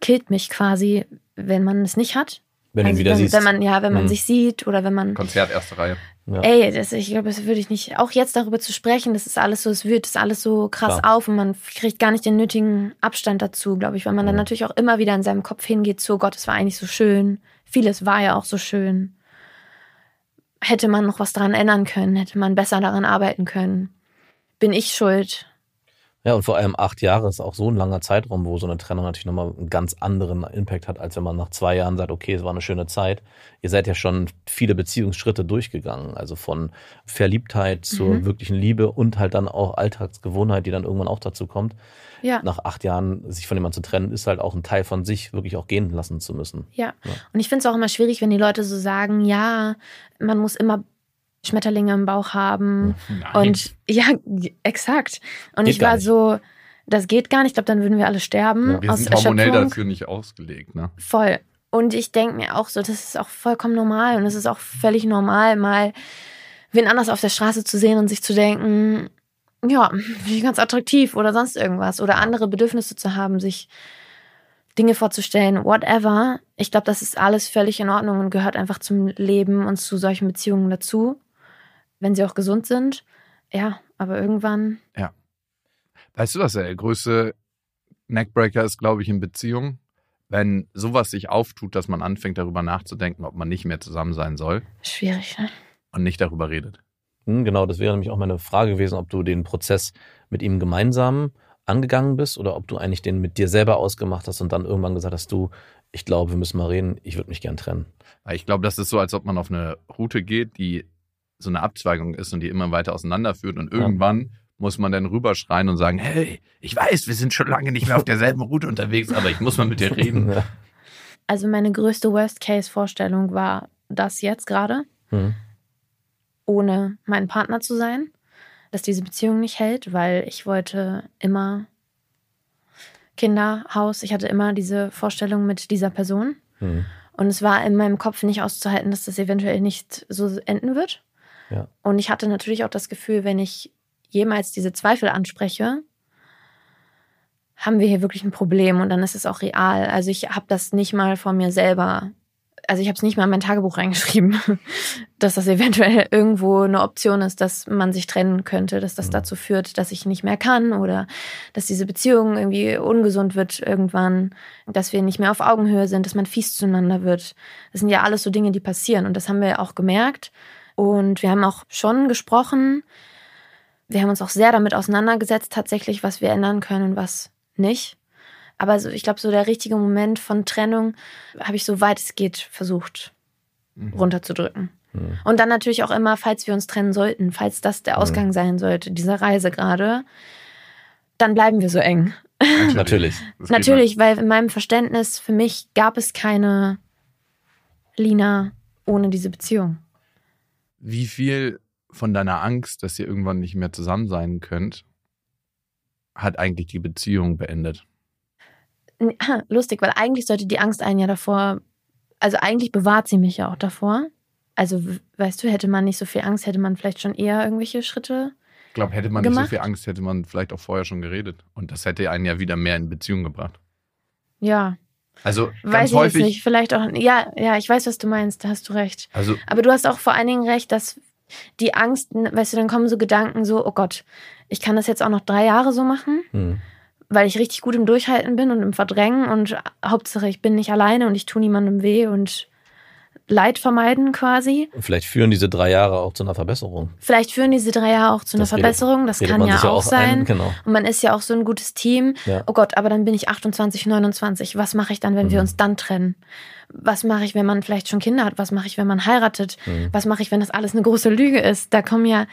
killt mich quasi, wenn man es nicht hat. Wenn du ihn Also wieder wenn, siehst. wenn man ja, wenn man Mhm. sich sieht oder wenn man Konzert erste Reihe. Ja. Ey, das, ich glaube, das würde ich nicht. Auch jetzt darüber zu sprechen, das ist alles so, es wird das alles so krass Klar. auf und man kriegt gar nicht den nötigen Abstand dazu, glaube ich, weil man dann Mhm. natürlich auch immer wieder in seinem Kopf hingeht, so Gott, es war eigentlich so schön. Vieles war ja auch so schön. Hätte man noch was daran ändern können, hätte man besser daran arbeiten können. Bin ich schuld? Ja, und vor allem acht Jahre ist auch so ein langer Zeitraum, wo so eine Trennung natürlich nochmal einen ganz anderen Impact hat, als wenn man nach zwei Jahren sagt, okay, es war eine schöne Zeit. Ihr seid ja schon viele Beziehungsschritte durchgegangen, also von Verliebtheit zur Mhm. wirklichen Liebe und halt dann auch Alltagsgewohnheit, die dann irgendwann auch dazu kommt. Ja. Nach acht Jahren sich von jemandem zu trennen, ist halt auch ein Teil von sich wirklich auch gehen lassen zu müssen. Ja. Ja. Und ich finde es auch immer schwierig, wenn die Leute so sagen, ja, man muss immer Schmetterlinge im Bauch haben. Und ja, exakt. Und Geht ich war nicht. so, das geht gar nicht. Ich glaube, dann würden wir alle sterben. Ja. Wir aus sind hormonell Erschöpfung. dafür nicht ausgelegt, ne? Voll. Und ich denke mir auch so, das ist auch vollkommen normal. Und es ist auch völlig normal, mal wen anders auf der Straße zu sehen und sich zu denken, ja, ganz attraktiv oder sonst irgendwas. Oder andere Bedürfnisse zu haben, sich Dinge vorzustellen, whatever. Ich glaube, das ist alles völlig in Ordnung und gehört einfach zum Leben und zu solchen Beziehungen dazu, wenn sie auch gesund sind. Ja, aber irgendwann, Weißt du, was der größte Neckbreaker ist, glaube ich, in Beziehungen? Wenn sowas sich auftut, dass man anfängt, darüber nachzudenken, ob man nicht mehr zusammen sein soll schwierig. Ne? und nicht darüber redet. Hm, Genau, das wäre nämlich auch meine Frage gewesen, ob du den Prozess mit ihm gemeinsam angegangen bist oder ob du eigentlich den mit dir selber ausgemacht hast und dann irgendwann gesagt hast, du, ich glaube, wir müssen mal reden, ich würde mich gern trennen. Weil ich glaube, das ist so, als ob man auf eine Route geht, die so eine Abzweigung ist und die immer weiter auseinanderführt. Und irgendwann muss man dann rüberschreien und sagen, hey, ich weiß, wir sind schon lange nicht mehr auf derselben Route unterwegs, aber ich muss mal mit dir reden. Ja. Also meine größte Worst-Case-Vorstellung war das jetzt gerade, Hm. ohne meinen Partner zu sein, dass diese Beziehung nicht hält, weil ich wollte immer Kinder, Haus, ich hatte immer diese Vorstellung mit dieser Person. Hm. Und es war in meinem Kopf nicht auszuhalten, dass das eventuell nicht so enden wird. Ja. Und ich hatte natürlich auch das Gefühl, wenn ich jemals diese Zweifel anspreche, haben wir hier wirklich ein Problem und dann ist es auch real. Also ich habe das nicht mal von mir selber also ich habe es nicht mal in mein Tagebuch reingeschrieben, dass das eventuell irgendwo eine Option ist, dass man sich trennen könnte, dass das Mhm. dazu führt, dass ich nicht mehr kann oder dass diese Beziehung irgendwie ungesund wird irgendwann, dass wir nicht mehr auf Augenhöhe sind, dass man fies zueinander wird. Das sind ja alles so Dinge, die passieren und das haben wir auch gemerkt und wir haben auch schon gesprochen. Wir haben uns auch sehr damit auseinandergesetzt, tatsächlich, was wir ändern können und was nicht. Aber so, ich glaube, so der richtige Moment von Trennung habe ich so weit es geht versucht runterzudrücken. Mhm. Und dann natürlich auch immer, falls wir uns trennen sollten, falls das der Ausgang sein sollte, dieser Reise gerade, dann bleiben wir so eng. Natürlich. Natürlich, weil in meinem Verständnis, für mich gab es keine Lina ohne diese Beziehung. Wie viel von deiner Angst, dass ihr irgendwann nicht mehr zusammen sein könnt, hat eigentlich die Beziehung beendet? Lustig, weil eigentlich sollte die Angst einen ja davor, also eigentlich bewahrt sie mich ja auch davor. Also, weißt du, hätte man nicht so viel Angst, hätte man vielleicht schon eher irgendwelche Schritte. Ich glaube, hätte man nicht so Gemacht? viel Angst, hätte man vielleicht auch vorher schon geredet. Und das hätte einen ja wieder mehr in Beziehung gebracht. Ja, Also weiß ich jetzt häufig. nicht. Vielleicht auch, ja, ja, ich weiß, was du meinst, da hast du recht. Also Aber du hast auch vor allen Dingen recht, dass die Angst, weißt du, dann kommen so Gedanken so, oh Gott, ich kann das jetzt auch noch drei Jahre so machen, Mhm. weil ich richtig gut im Durchhalten bin und im Verdrängen und Hauptsache ich bin nicht alleine und ich tue niemandem weh und Leid vermeiden quasi. Vielleicht führen diese drei Jahre auch zu einer Verbesserung. Vielleicht führen diese drei Jahre auch zu einer Das Verbesserung, das kann ja auch sein. Ein, genau. Und man ist ja auch so ein gutes Team. Ja. Oh Gott, aber dann bin ich 28, 29. Was mache ich dann, wenn wir Mhm. uns dann trennen? Was mache ich, wenn man vielleicht schon Kinder hat? Was mache ich, wenn man heiratet? Mhm. Was mache ich, wenn das alles eine große Lüge ist? Da kommen ja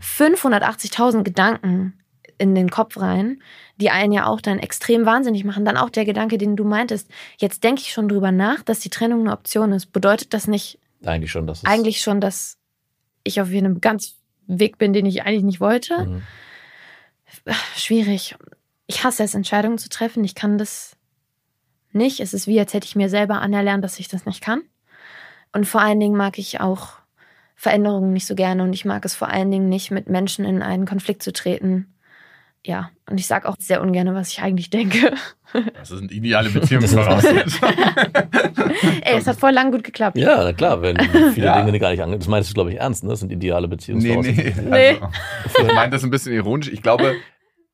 580.000 Gedanken in den Kopf rein, die einen ja auch dann extrem wahnsinnig machen. Dann auch der Gedanke, den du meintest. Jetzt denke ich schon drüber nach, dass die Trennung eine Option ist. Bedeutet das nicht Eigentlich schon, dass es eigentlich schon, dass ich auf einem ganz Weg bin, den ich eigentlich nicht wollte? Mhm. schwierig. Ich hasse es, Entscheidungen zu treffen. Ich kann das nicht. Es ist wie, als hätte ich mir selber anerlernt, dass ich das nicht kann. Und vor allen Dingen mag ich auch Veränderungen nicht so gerne und ich mag es vor allen Dingen nicht, mit Menschen in einen Konflikt zu treten. Ja, und ich sage auch sehr ungern, was ich eigentlich denke. das sind ideale Beziehungsvoraussetzungen. Ey, es hat voll lang gut geklappt. Ja, na klar, wenn viele Ja. Dinge gar nicht ange... Das meinst du, glaube ich, ernst, ne? Das sind ideale nee, Beziehungsvoraussetzungen. nee. Also, ich meine das ein bisschen ironisch. Ich glaube,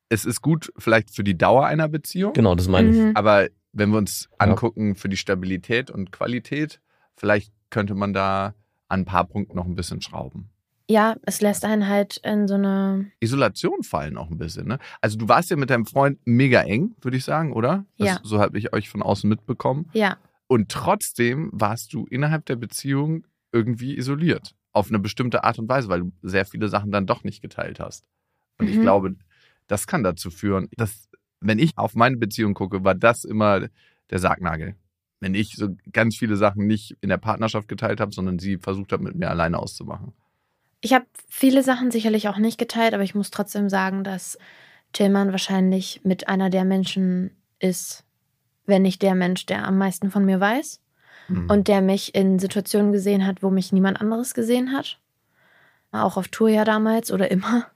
es ist gut vielleicht für die Dauer einer Beziehung. Genau, das meine ich. Mhm. Aber wenn wir uns angucken für die Stabilität und Qualität, vielleicht könnte man da an ein paar Punkten noch ein bisschen schrauben. Ja, es lässt einen halt in so eine. Isolation fallen auch ein bisschen. Ne? Also du warst ja mit deinem Freund mega eng, würde ich sagen, oder? Das, Ja. So habe ich euch von außen mitbekommen. Ja, Und trotzdem warst du innerhalb der Beziehung irgendwie isoliert. Auf eine bestimmte Art und Weise, weil du sehr viele Sachen dann doch nicht geteilt hast. Und ich Mhm. glaube, das kann dazu führen, dass, wenn ich auf meine Beziehung gucke, war das immer der Sargnagel. Wenn ich so ganz viele Sachen nicht in der Partnerschaft geteilt habe, sondern sie versucht hat, mit mir alleine auszumachen. Ich habe viele Sachen sicherlich auch nicht geteilt, aber ich muss trotzdem sagen, dass Tillmann wahrscheinlich mit einer der Menschen ist, wenn nicht der Mensch, der am meisten von mir weiß Mhm. und der mich in Situationen gesehen hat, wo mich niemand anderes gesehen hat. Auch auf Tour ja damals oder immer,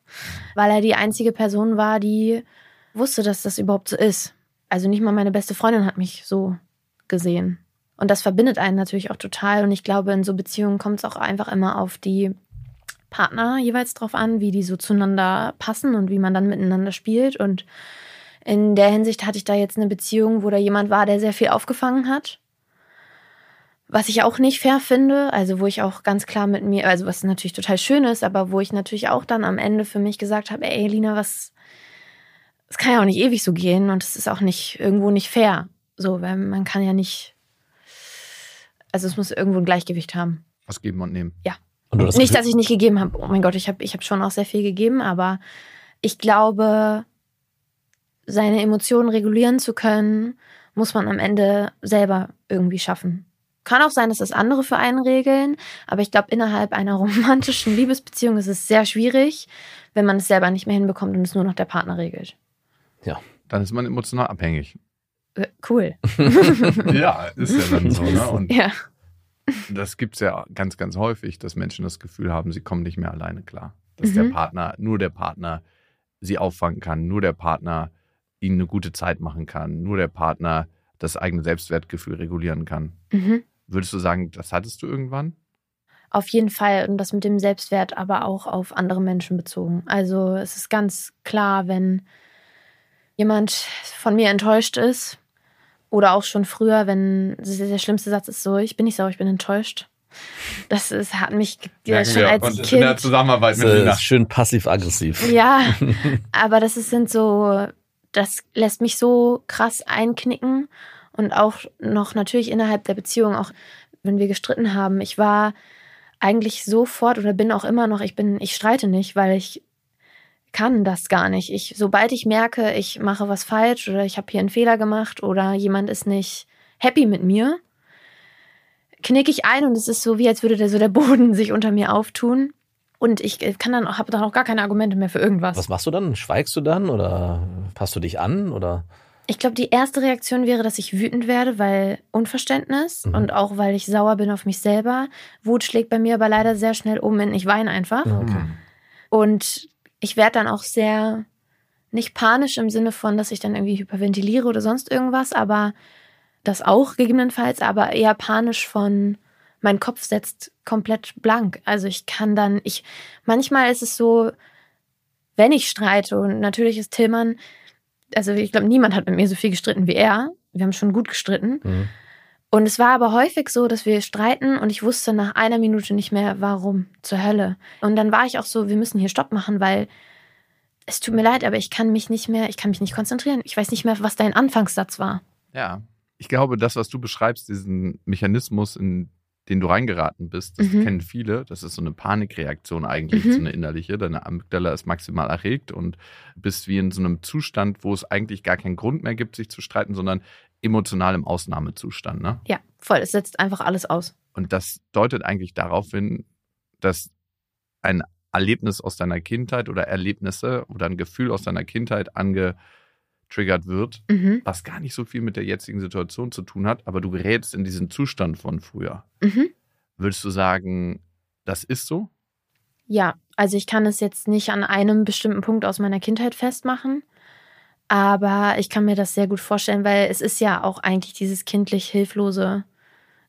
weil er die einzige Person war, die wusste, dass das überhaupt so ist. Also nicht mal meine beste Freundin hat mich so gesehen. Und das verbindet einen natürlich auch total. Und ich glaube, in so Beziehungen kommt es auch einfach immer auf die Partner jeweils drauf an, wie die so zueinander passen und wie man dann miteinander spielt. Und in der Hinsicht hatte ich da jetzt eine Beziehung, wo da jemand war, der sehr viel aufgefangen hat. Was ich auch nicht fair finde, also wo ich auch ganz klar mit mir, also was natürlich total schön ist, aber wo ich natürlich auch dann am Ende für mich gesagt habe, ey, Lina, was, es kann ja auch nicht ewig so gehen und es ist auch nicht irgendwo nicht fair. So, weil man kann ja nicht, also es muss irgendwo ein Gleichgewicht haben. Was geben und nehmen. Und du hast Nicht, dass ich nicht gegeben habe. Oh mein Gott, ich habe ich hab schon auch sehr viel gegeben, aber ich glaube, seine Emotionen regulieren zu können, muss man am Ende selber irgendwie schaffen. Kann auch sein, dass das andere für einen regeln, aber ich glaube, innerhalb einer romantischen Liebesbeziehung ist es sehr schwierig, wenn man es selber nicht mehr hinbekommt und es nur noch der Partner regelt. Dann ist man emotional abhängig. Äh, Cool. ja, ist ja dann so. Ne? Und Ja. Das gibt es ja ganz, ganz häufig, dass Menschen das Gefühl haben, sie kommen nicht mehr alleine klar. Dass Mhm. der Partner, nur der Partner sie auffangen kann, nur der Partner ihnen eine gute Zeit machen kann, nur der Partner das eigene Selbstwertgefühl regulieren kann. Mhm. Würdest du sagen, das hattest du irgendwann? Auf jeden Fall und das mit dem Selbstwert aber auch auf andere Menschen bezogen. Also es ist ganz klar, wenn jemand von mir enttäuscht ist oder auch schon früher, wenn der schlimmste Satz ist so, ich bin nicht sauer, ich bin enttäuscht. Das ist, hat mich ja, schon als und Kind. in der Zusammenarbeit mit Das Lina. schön passiv-aggressiv. Ja, aber das ist, sind so, das lässt mich so krass einknicken und auch noch natürlich innerhalb der Beziehung, auch wenn wir gestritten haben. Ich war eigentlich sofort oder bin auch immer noch, ich bin, ich streite nicht, weil ich kann das gar nicht. Ich, sobald ich merke, ich mache was falsch oder ich habe hier einen Fehler gemacht oder jemand ist nicht happy mit mir, knicke ich ein und es ist so, wie als würde der, so der Boden sich unter mir auftun. Und ich kann dann, habe dann auch gar keine Argumente mehr für irgendwas. Was machst du dann? Schweigst du dann oder passt du dich an oder? Ich glaube, die erste Reaktion wäre, dass ich wütend werde, weil Unverständnis Mhm. und auch weil ich sauer bin auf mich selber. Wut schlägt bei mir aber leider sehr schnell um in ich weine einfach. Hm. Und ich werde dann auch sehr nicht panisch im Sinne von, dass ich dann irgendwie hyperventiliere oder sonst irgendwas, aber das auch gegebenenfalls, aber eher panisch von mein Kopf setzt komplett blank. Also ich kann dann, ich, manchmal ist es so, wenn ich streite, und natürlich ist Tillmann, also ich glaube, niemand hat mit mir so viel gestritten wie er. Wir haben schon gut gestritten. Mhm. Und es war aber häufig so, dass wir streiten und ich wusste nach einer Minute nicht mehr, warum zur Hölle. Und dann war ich auch so, wir müssen hier Stopp machen, weil es tut mir leid, aber ich kann mich nicht mehr, ich kann mich nicht konzentrieren. Ich weiß nicht mehr, was dein Anfangssatz war. Ja. Ich glaube, das, was du beschreibst, diesen Mechanismus, in den du reingeraten bist, das Mhm. kennen viele. Das ist so eine Panikreaktion eigentlich, Mhm. so eine innerliche. Deine Amygdala ist maximal erregt und bist wie in so einem Zustand, wo es eigentlich gar keinen Grund mehr gibt, sich zu streiten, sondern emotional im Ausnahmezustand. Ne? Ja, voll. Es setzt einfach alles aus. Und das deutet eigentlich darauf hin, dass ein Erlebnis aus deiner Kindheit oder Erlebnisse oder ein Gefühl aus deiner Kindheit angetriggert wird, Mhm. was gar nicht so viel mit der jetzigen Situation zu tun hat, aber du gerätst in diesen Zustand von früher. Mhm. Würdest du sagen, das ist so? Ja, also ich kann es jetzt nicht an einem bestimmten Punkt aus meiner Kindheit festmachen, aber ich kann mir das sehr gut vorstellen, weil es ist ja auch eigentlich dieses kindlich hilflose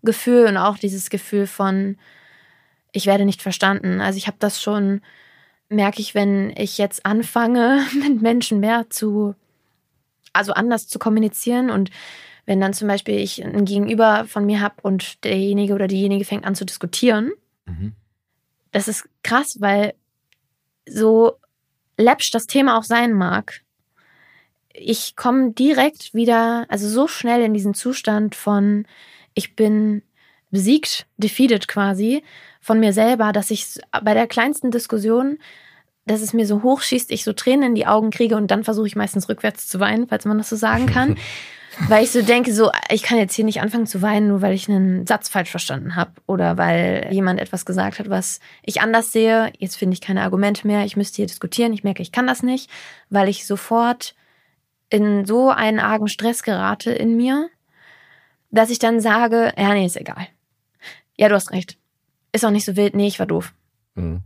Gefühl und auch dieses Gefühl von, ich werde nicht verstanden. Also ich habe das schon, merke ich, wenn ich jetzt anfange, mit Menschen mehr zu, also anders zu kommunizieren. Und wenn dann zum Beispiel ich ein Gegenüber von mir habe und derjenige oder diejenige fängt an zu diskutieren, das ist krass, weil so läppsch das Thema auch sein mag, ich komme direkt wieder, also so schnell in diesen Zustand von, ich bin besiegt, defeated quasi, von mir selber, dass ich bei der kleinsten Diskussion, dass es mir so hochschießt, ich so Tränen in die Augen kriege und dann versuche ich meistens rückwärts zu weinen, falls man das so sagen kann. weil ich so denke, so, ich kann jetzt hier nicht anfangen zu weinen, nur weil ich einen Satz falsch verstanden habe oder weil jemand etwas gesagt hat, was ich anders sehe. Jetzt finde ich keine Argumente mehr, ich müsste hier diskutieren. Ich merke, ich kann das nicht, weil ich sofort in so einen argen Stress gerate in mir, dass ich dann sage, ja, nee, ist egal. Ja, du hast recht. Ist auch nicht so wild. Nee, ich war doof. Mhm.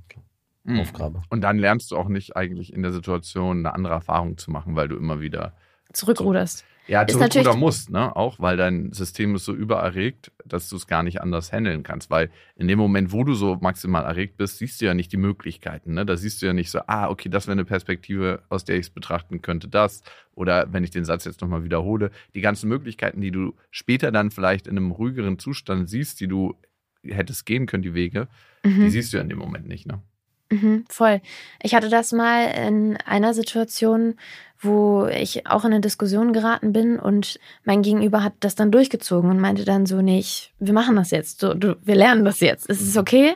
Mhm. Aufgabe. Und dann lernst du auch nicht eigentlich in der Situation eine andere Erfahrung zu machen, weil du immer wieder Zurückruderst. ja, Ist zurückrudern musst, ne? Auch weil dein System ist so übererregt, dass du es gar nicht anders handeln kannst. Weil in dem Moment, wo du so maximal erregt bist, siehst du ja nicht die Möglichkeiten. Ne? Da siehst du ja nicht so, ah, okay, das wäre eine Perspektive, aus der ich es betrachten könnte, das. Oder wenn ich den Satz jetzt nochmal wiederhole, die ganzen Möglichkeiten, die du später dann vielleicht in einem ruhigeren Zustand siehst, die du hättest gehen können, die Wege, die Mhm. siehst du ja in dem Moment nicht, ne? Mhm, voll. Ich hatte das mal in einer Situation, wo ich auch in eine Diskussion geraten bin und mein Gegenüber hat das dann durchgezogen und meinte dann so, nee, ich, wir machen das jetzt, so, du, wir lernen das jetzt, es ist okay.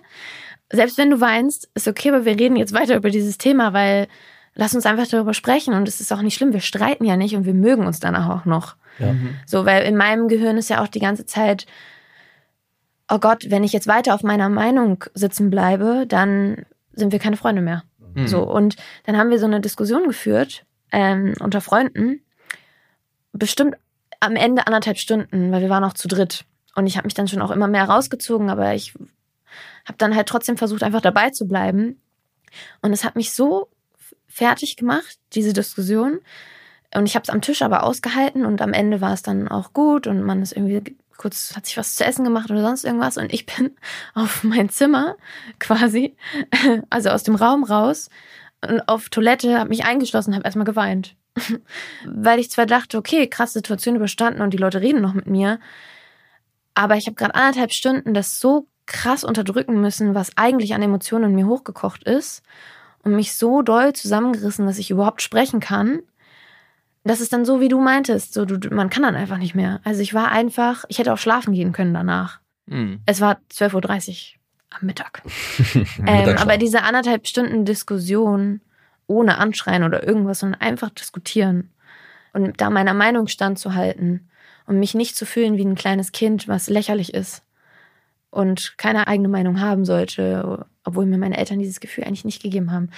Selbst wenn du weinst, ist okay, aber wir reden jetzt weiter über dieses Thema, weil lass uns einfach darüber sprechen und es ist auch nicht schlimm, wir streiten ja nicht und wir mögen uns danach auch noch. Ja. So, weil in meinem Gehirn ist ja auch die ganze Zeit, oh Gott, wenn ich jetzt weiter auf meiner Meinung sitzen bleibe, dann sind wir keine Freunde mehr. Mhm. So, und dann haben wir so eine Diskussion geführt ähm, unter Freunden. Bestimmt am Ende anderthalb Stunden, weil wir waren auch zu dritt. Und ich habe mich dann schon auch immer mehr rausgezogen, aber ich habe dann halt trotzdem versucht, einfach dabei zu bleiben. Und es hat mich so fertig gemacht, diese Diskussion. Und ich habe es am Tisch aber ausgehalten und am Ende war es dann auch gut und man ist irgendwie kurz, hat sich was zu essen gemacht oder sonst irgendwas und ich bin auf mein Zimmer quasi, also aus dem Raum raus und auf Toilette, habe mich eingeschlossen, habe erstmal geweint. Weil ich zwar dachte, okay, krass Situation überstanden und die Leute reden noch mit mir, aber ich habe gerade anderthalb Stunden das so krass unterdrücken müssen, was eigentlich an Emotionen in mir hochgekocht ist und mich so doll zusammengerissen, dass ich überhaupt sprechen kann. Das ist dann so, wie du meintest, so du, man kann dann einfach nicht mehr. Also ich war einfach, ich hätte auch schlafen gehen können danach. Mhm. Es war 12.30 Uhr am Mittag. ähm, aber diese anderthalb Stunden Diskussion ohne Anschreien oder irgendwas, sondern einfach diskutieren und da meiner Meinung standzuhalten und mich nicht zu fühlen wie ein kleines Kind, was lächerlich ist und keine eigene Meinung haben sollte, obwohl mir meine Eltern dieses Gefühl eigentlich nicht gegeben haben.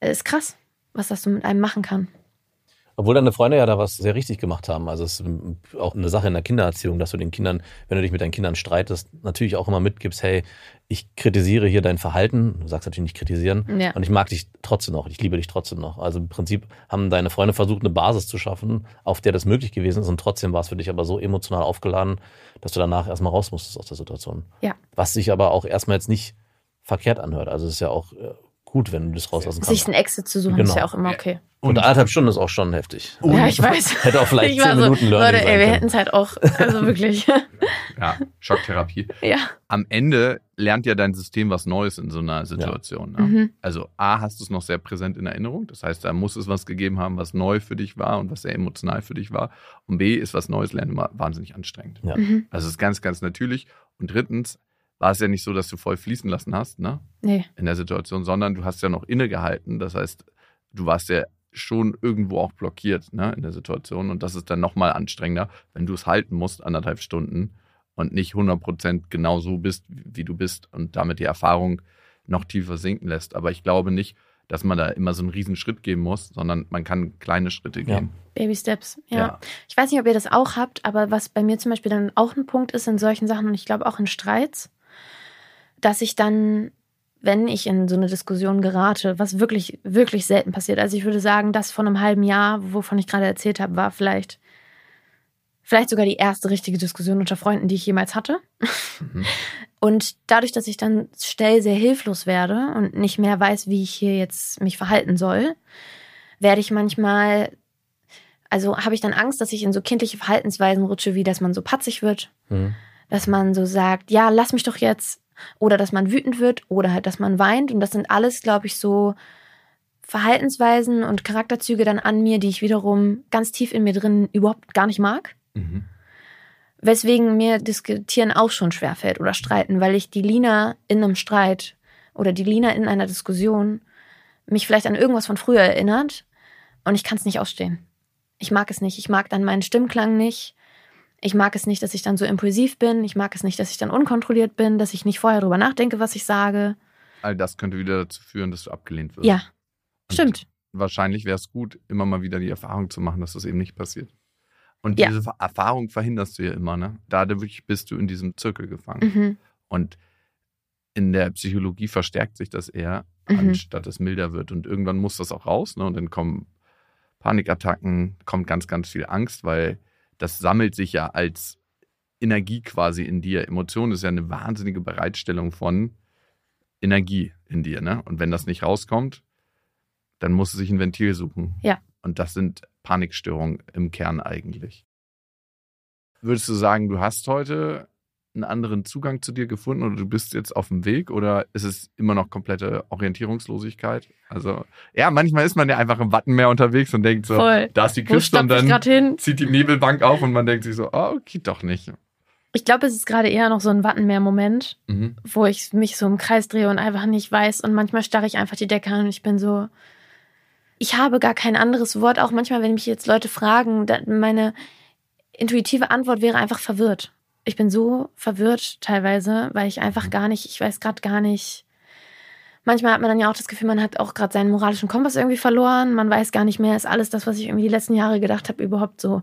Ist krass, was das so mit einem machen kann. Obwohl deine Freunde ja da was sehr richtig gemacht haben. Also es ist auch eine Sache in der Kindererziehung, dass du den Kindern, wenn du dich mit deinen Kindern streitest, natürlich auch immer mitgibst, hey, ich kritisiere hier dein Verhalten. Du sagst natürlich nicht kritisieren. Ja. Und ich mag dich trotzdem noch. Ich liebe dich trotzdem noch. Also im Prinzip haben deine Freunde versucht, eine Basis zu schaffen, auf der das möglich gewesen ist. Und trotzdem war es für dich aber so emotional aufgeladen, dass du danach erstmal raus musstest aus der Situation. Ja. Was sich aber auch erstmal jetzt nicht verkehrt anhört. Also es ist ja auch äh, gut, wenn du das rauslassen kannst. Sich einen Exit zu suchen, Genau. ist ja auch immer okay. Und anderthalb Stunden ist auch schon heftig. ja, ich weiß. Hätte auch vielleicht zehn so, Minuten Learning Leute, sein ey, wir hätten es halt auch, also wirklich. Ja, Schocktherapie. ja. Am Ende lernt ja dein System was Neues in so einer Situation. Ne? Mhm. Also A, hast du es noch sehr präsent in Erinnerung. Das heißt, da muss es was gegeben haben, was neu für dich war und was sehr emotional für dich war. Und B, ist was Neues lernen immer wahnsinnig anstrengend. Ja. Mhm. Also es ist ganz, ganz natürlich. Und drittens war es ja nicht so, dass du voll fließen lassen hast, ne? Nee. in der Situation, sondern du hast ja noch innegehalten. Das heißt, du warst ja schon irgendwo auch blockiert ne, in der Situation. Und das ist dann nochmal anstrengender, wenn du es halten musst, anderthalb Stunden und nicht 100% genau so bist, wie du bist und damit die Erfahrung noch tiefer sinken lässt. Aber ich glaube nicht, dass man da immer so einen riesen Schritt gehen muss, sondern man kann kleine Schritte Ja. gehen. Baby Steps, ja. Ja. Ich weiß nicht, ob ihr das auch habt, aber was bei mir zum Beispiel dann auch ein Punkt ist in solchen Sachen und ich glaube auch in Streits, dass ich dann, wenn ich in so eine Diskussion gerate, was wirklich, wirklich selten passiert. Also ich würde sagen, das von einem halben Jahr, wovon ich gerade erzählt habe, war vielleicht, vielleicht sogar die erste richtige Diskussion unter Freunden, die ich jemals hatte. Mhm. Und dadurch, dass ich dann schnell sehr hilflos werde und nicht mehr weiß, wie ich hier jetzt mich verhalten soll, werde ich manchmal, also habe ich dann Angst, dass ich in so kindliche Verhaltensweisen rutsche, wie dass man so patzig wird, Mhm. dass man so sagt, ja, lass mich doch jetzt, oder dass man wütend wird, oder halt, dass man weint. Und das sind alles, glaube ich, so Verhaltensweisen und Charakterzüge dann an mir, die ich wiederum ganz tief in mir drin überhaupt gar nicht mag. Mhm. Weswegen mir Diskutieren auch schon schwerfällt oder streiten, weil ich die Lina in einem Streit oder die Lina in einer Diskussion mich vielleicht an irgendwas von früher erinnert und ich kann es nicht ausstehen. Ich mag es nicht. Ich mag dann meinen Stimmklang nicht. Ich mag es nicht, dass ich dann so impulsiv bin. Ich mag es nicht, dass ich dann unkontrolliert bin, dass ich nicht vorher drüber nachdenke, was ich sage. All das könnte wieder dazu führen, dass du abgelehnt wirst. Ja, Und stimmt. wahrscheinlich wäre es gut, immer mal wieder die Erfahrung zu machen, dass das eben nicht passiert. Und Ja. diese Erfahrung verhinderst du ja immer, ne? Dadurch bist du in diesem Zirkel gefangen. Mhm. Und in der Psychologie verstärkt sich das eher, Mhm. anstatt es milder wird. Und irgendwann muss das auch raus, ne? Und dann kommen Panikattacken, kommt ganz, ganz viel Angst, weil das sammelt sich ja als Energie quasi in dir. Emotion ist ja eine wahnsinnige Bereitstellung von Energie in dir, ne? Und wenn das nicht rauskommt, dann muss es sich ein Ventil suchen. Ja. Und das sind Panikstörungen im Kern eigentlich. Würdest du sagen, du hast heute einen anderen Zugang zu dir gefunden oder du bist jetzt auf dem Weg oder ist es immer noch komplette Orientierungslosigkeit? Also, ja, manchmal ist man ja einfach im Wattenmeer unterwegs und denkt so, Voll. da ist die Küste und dann zieht die Nebelbank auf und man denkt sich so, oh, geht doch nicht. Ich glaube, es ist gerade eher noch so ein Wattenmeer-Moment. Mhm. wo ich mich so im Kreis drehe und einfach nicht weiß. Und manchmal starre ich einfach die Decke an und ich bin so. Ich habe gar kein anderes Wort. Auch manchmal, wenn mich jetzt Leute fragen, meine intuitive Antwort wäre einfach verwirrt. Ich bin so verwirrt teilweise, weil ich einfach gar nicht, ich weiß gerade gar nicht. Manchmal hat man dann ja auch das Gefühl, man hat auch gerade seinen moralischen Kompass irgendwie verloren. Man weiß gar nicht mehr, ist alles das, was ich irgendwie die letzten Jahre gedacht habe, überhaupt so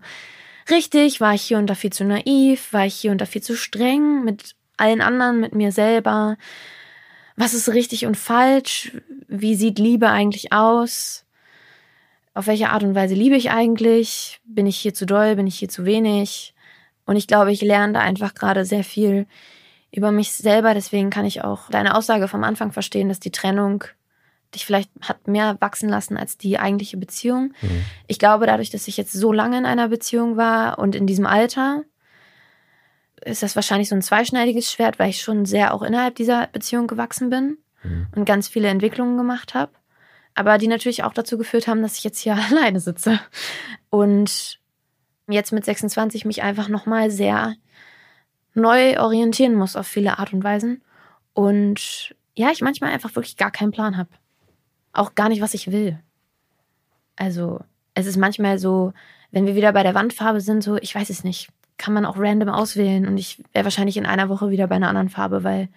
richtig? War ich hier und da viel zu naiv? War ich hier und da viel zu streng mit allen anderen, mit mir selber? Was ist richtig und falsch? Wie sieht Liebe eigentlich aus? Auf welche Art und Weise liebe ich eigentlich? Bin ich hier zu doll? Bin ich hier zu wenig? Und ich glaube, ich lerne da einfach gerade sehr viel über mich selber. Deswegen kann ich auch deine Aussage vom Anfang verstehen, dass die Trennung dich vielleicht hat mehr wachsen lassen als die eigentliche Beziehung. Mhm. Ich glaube, dadurch, dass ich jetzt so lange in einer Beziehung war und in diesem Alter, ist das wahrscheinlich so ein zweischneidiges Schwert, weil ich schon sehr auch innerhalb dieser Beziehung gewachsen bin Mhm. und ganz viele Entwicklungen gemacht habe. Aber die natürlich auch dazu geführt haben, dass ich jetzt hier alleine sitze. Und jetzt mit 26 mich einfach nochmal sehr neu orientieren muss auf viele Art und Weisen. Und ja, ich manchmal einfach wirklich gar keinen Plan habe. Auch gar nicht, was ich will. Also, es ist manchmal so, wenn wir wieder bei der Wandfarbe sind, so, ich weiß es nicht, kann man auch random auswählen und ich wäre wahrscheinlich in einer Woche wieder bei einer anderen Farbe, weil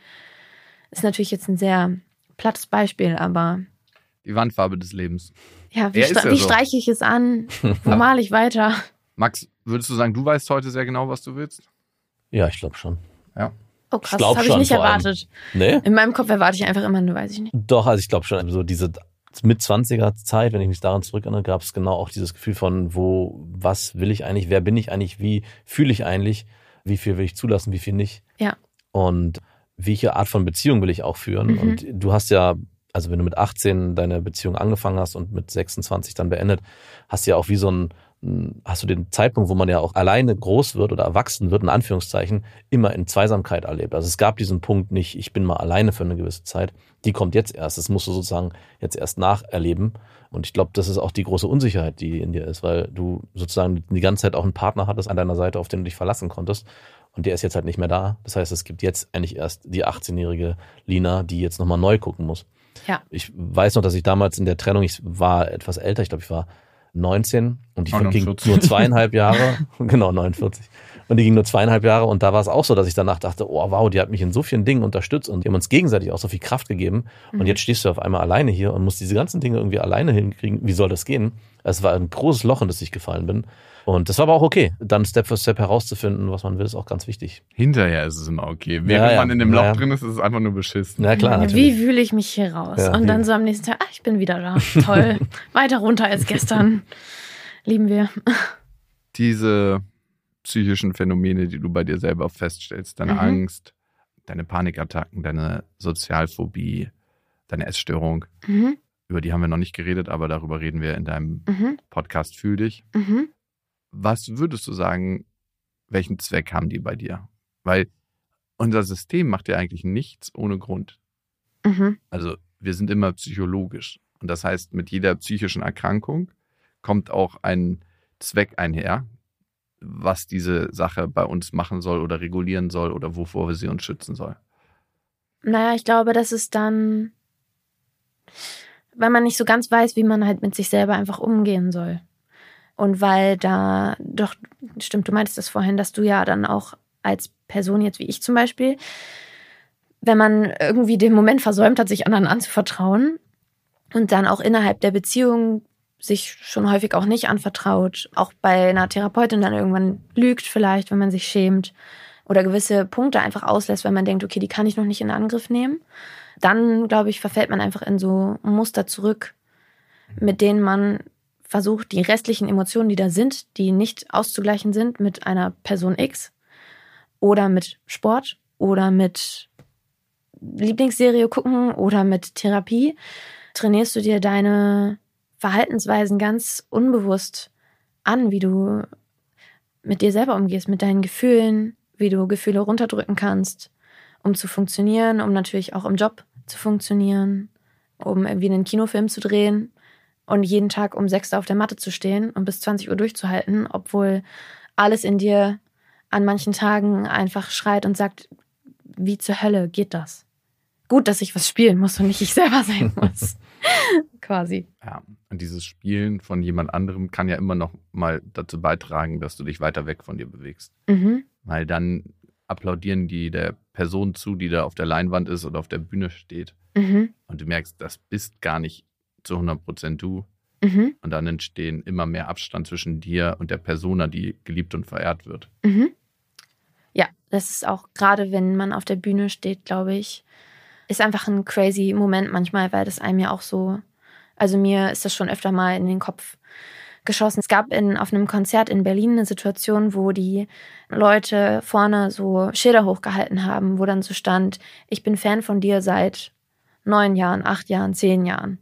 ist natürlich jetzt ein sehr plattes Beispiel, aber Die Wandfarbe des Lebens. ja, wie, Ja, stre ja wie so. streiche ich es an? Wo male ich weiter? Max, würdest du sagen, du weißt heute sehr genau, was du willst? Ja, ich glaube schon. Oh krass, das habe ich nicht erwartet. Nee? In meinem Kopf erwarte ich einfach immer nur, weiß ich nicht. Doch, also ich glaube schon, so diese mit 20er Zeit, wenn ich mich daran zurückerinnere, gab es genau auch dieses Gefühl von, wo, was will ich eigentlich, wer bin ich eigentlich, wie fühle ich eigentlich, wie viel will ich zulassen, wie viel nicht. Ja. Und welche Art von Beziehung will ich auch führen. Mhm. Und du hast ja, also wenn du mit 18 deine Beziehung angefangen hast und mit 26 dann beendet, hast du ja auch wie so ein, hast du den Zeitpunkt, wo man ja auch alleine groß wird oder erwachsen wird, in Anführungszeichen, immer in Zweisamkeit erlebt. Also es gab diesen Punkt nicht, ich bin mal alleine für eine gewisse Zeit. Die kommt jetzt erst. Das musst du sozusagen jetzt erst nacherleben. Und ich glaube, das ist auch die große Unsicherheit, die in dir ist, weil du sozusagen die ganze Zeit auch einen Partner hattest an deiner Seite, auf den du dich verlassen konntest. Und der ist jetzt halt nicht mehr da. Das heißt, es gibt jetzt eigentlich erst die 18-jährige Lina, die jetzt nochmal neu gucken muss. Ja. Ich weiß noch, dass ich damals in der Trennung, ich war etwas älter, ich glaube, ich war 19 und die ging 49. nur zweieinhalb Jahre, genau 49. Und die ging nur zweieinhalb Jahre und da war es auch so, dass ich danach dachte, oh wow, die hat mich in so vielen Dingen unterstützt und die haben uns gegenseitig auch so viel Kraft gegeben. Und Mhm. jetzt stehst du auf einmal alleine hier und musst diese ganzen Dinge irgendwie alleine hinkriegen. Wie soll das gehen? Es war ein großes Loch, in das ich gefallen bin. Und das war aber auch okay. Dann Step für Step herauszufinden, was man will, ist auch ganz wichtig. Hinterher ist es immer okay. Während ja. man in dem Loch ja. drin ist, ist es einfach nur beschissen. Na klar, Wie natürlich. wühle ich mich hier raus? Ja, und dann wie- so am nächsten Tag, ah, ich bin wieder da. Toll. Weiter runter als gestern. Lieben wir. Diese psychischen Phänomene, die du bei dir selber feststellst, deine Mhm. Angst, deine Panikattacken, deine Sozialphobie, deine Essstörung, Mhm, über die haben wir noch nicht geredet, aber darüber reden wir in deinem mhm, Podcast Fühl dich. mhm. Was würdest du sagen, welchen Zweck haben die bei dir? Weil unser System macht ja eigentlich nichts ohne Grund. Mhm. Also wir sind immer psychologisch. Und das heißt, mit jeder psychischen Erkrankung kommt auch ein Zweck einher, was diese Sache bei uns machen soll oder regulieren soll oder wovor wir sie uns schützen soll. Naja, ich glaube, das ist dann, weil man nicht so ganz weiß, wie man halt mit sich selber einfach umgehen soll. Und weil da, doch, stimmt, du meintest das vorhin, dass du ja dann auch als Person jetzt wie ich zum Beispiel, wenn man irgendwie den Moment versäumt hat, sich anderen anzuvertrauen und dann auch innerhalb der Beziehung sich schon häufig auch nicht anvertraut, auch bei einer Therapeutin dann irgendwann lügt vielleicht, wenn man sich schämt oder gewisse Punkte einfach auslässt, weil man denkt, okay, die kann ich noch nicht in Angriff nehmen, dann glaube ich, verfällt man einfach in so Muster zurück, mit denen man versucht, die restlichen Emotionen, die da sind, die nicht auszugleichen sind mit einer Person X oder mit Sport oder mit Lieblingsserie gucken oder mit Therapie, trainierst du dir deine Verhaltensweisen ganz unbewusst an, wie du mit dir selber umgehst, mit deinen Gefühlen, wie du Gefühle runterdrücken kannst, um zu funktionieren, um natürlich auch im Job zu funktionieren, um irgendwie einen Kinofilm zu drehen und jeden Tag um sechs Uhr auf der Matte zu stehen und bis 20 Uhr durchzuhalten, obwohl alles in dir an manchen Tagen einfach schreit und sagt, wie zur Hölle geht das? Gut, dass ich was spielen muss und nicht ich selber sein muss. Quasi. Ja. Und dieses Spielen von jemand anderem kann ja immer noch mal dazu beitragen, dass du dich weiter weg von dir bewegst. Mhm. Weil dann applaudieren die der Person zu, die da auf der Leinwand ist oder auf der Bühne steht. Mhm. Und du merkst, das bist gar nicht zu 100 Prozent du. Mhm. Und dann entstehen immer mehr Abstand zwischen dir und der Persona, die geliebt und verehrt wird. Mhm. Ja, das ist auch gerade, wenn man auf der Bühne steht, glaube ich, ist einfach ein crazy Moment manchmal, weil das einem ja auch so, also mir ist das schon öfter mal in den Kopf geschossen. Es gab in, auf einem Konzert in Berlin eine Situation, wo die Leute vorne so Schilder hochgehalten haben, wo dann so stand, ich bin Fan von dir seit neun Jahren, acht Jahren, zehn Jahren.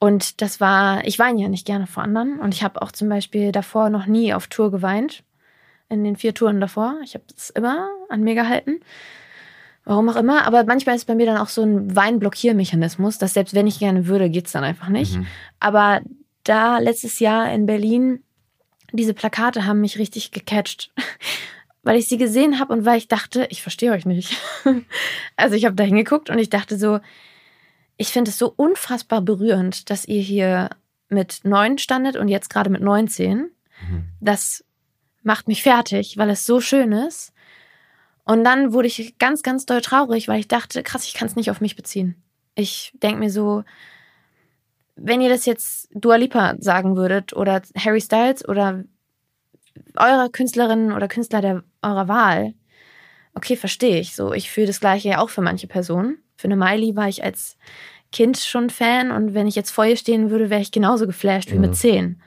Und das war, ich weine ja nicht gerne vor anderen. Und ich habe auch zum Beispiel davor noch nie auf Tour geweint. In den vier Touren davor. Ich habe das immer an mir gehalten. Warum auch immer. Aber manchmal ist bei mir dann auch so ein Weinblockiermechanismus, dass selbst wenn ich gerne würde, geht's dann einfach nicht. Mhm. Aber da letztes Jahr in Berlin, diese Plakate haben mich richtig gecatcht. Weil ich sie gesehen habe und weil ich dachte, ich verstehe euch nicht. also ich habe da hingeguckt und ich dachte so, ich finde es so unfassbar berührend, dass ihr hier mit neun standet und jetzt gerade mit 19. Das macht mich fertig, weil es so schön ist. Und dann wurde ich ganz, ganz doll traurig, weil ich dachte, krass, ich kann es nicht auf mich beziehen. Ich denke mir so, wenn ihr das jetzt Dua Lipa sagen würdet oder Harry Styles oder eurer Künstlerin oder Künstler der, eurer Wahl, okay, verstehe ich so. Ich fühle das Gleiche ja auch für manche Personen. Für eine Miley war ich als Kind schon Fan und wenn ich jetzt vor ihr stehen würde, wäre ich genauso geflasht wie Mhm. mit zehn.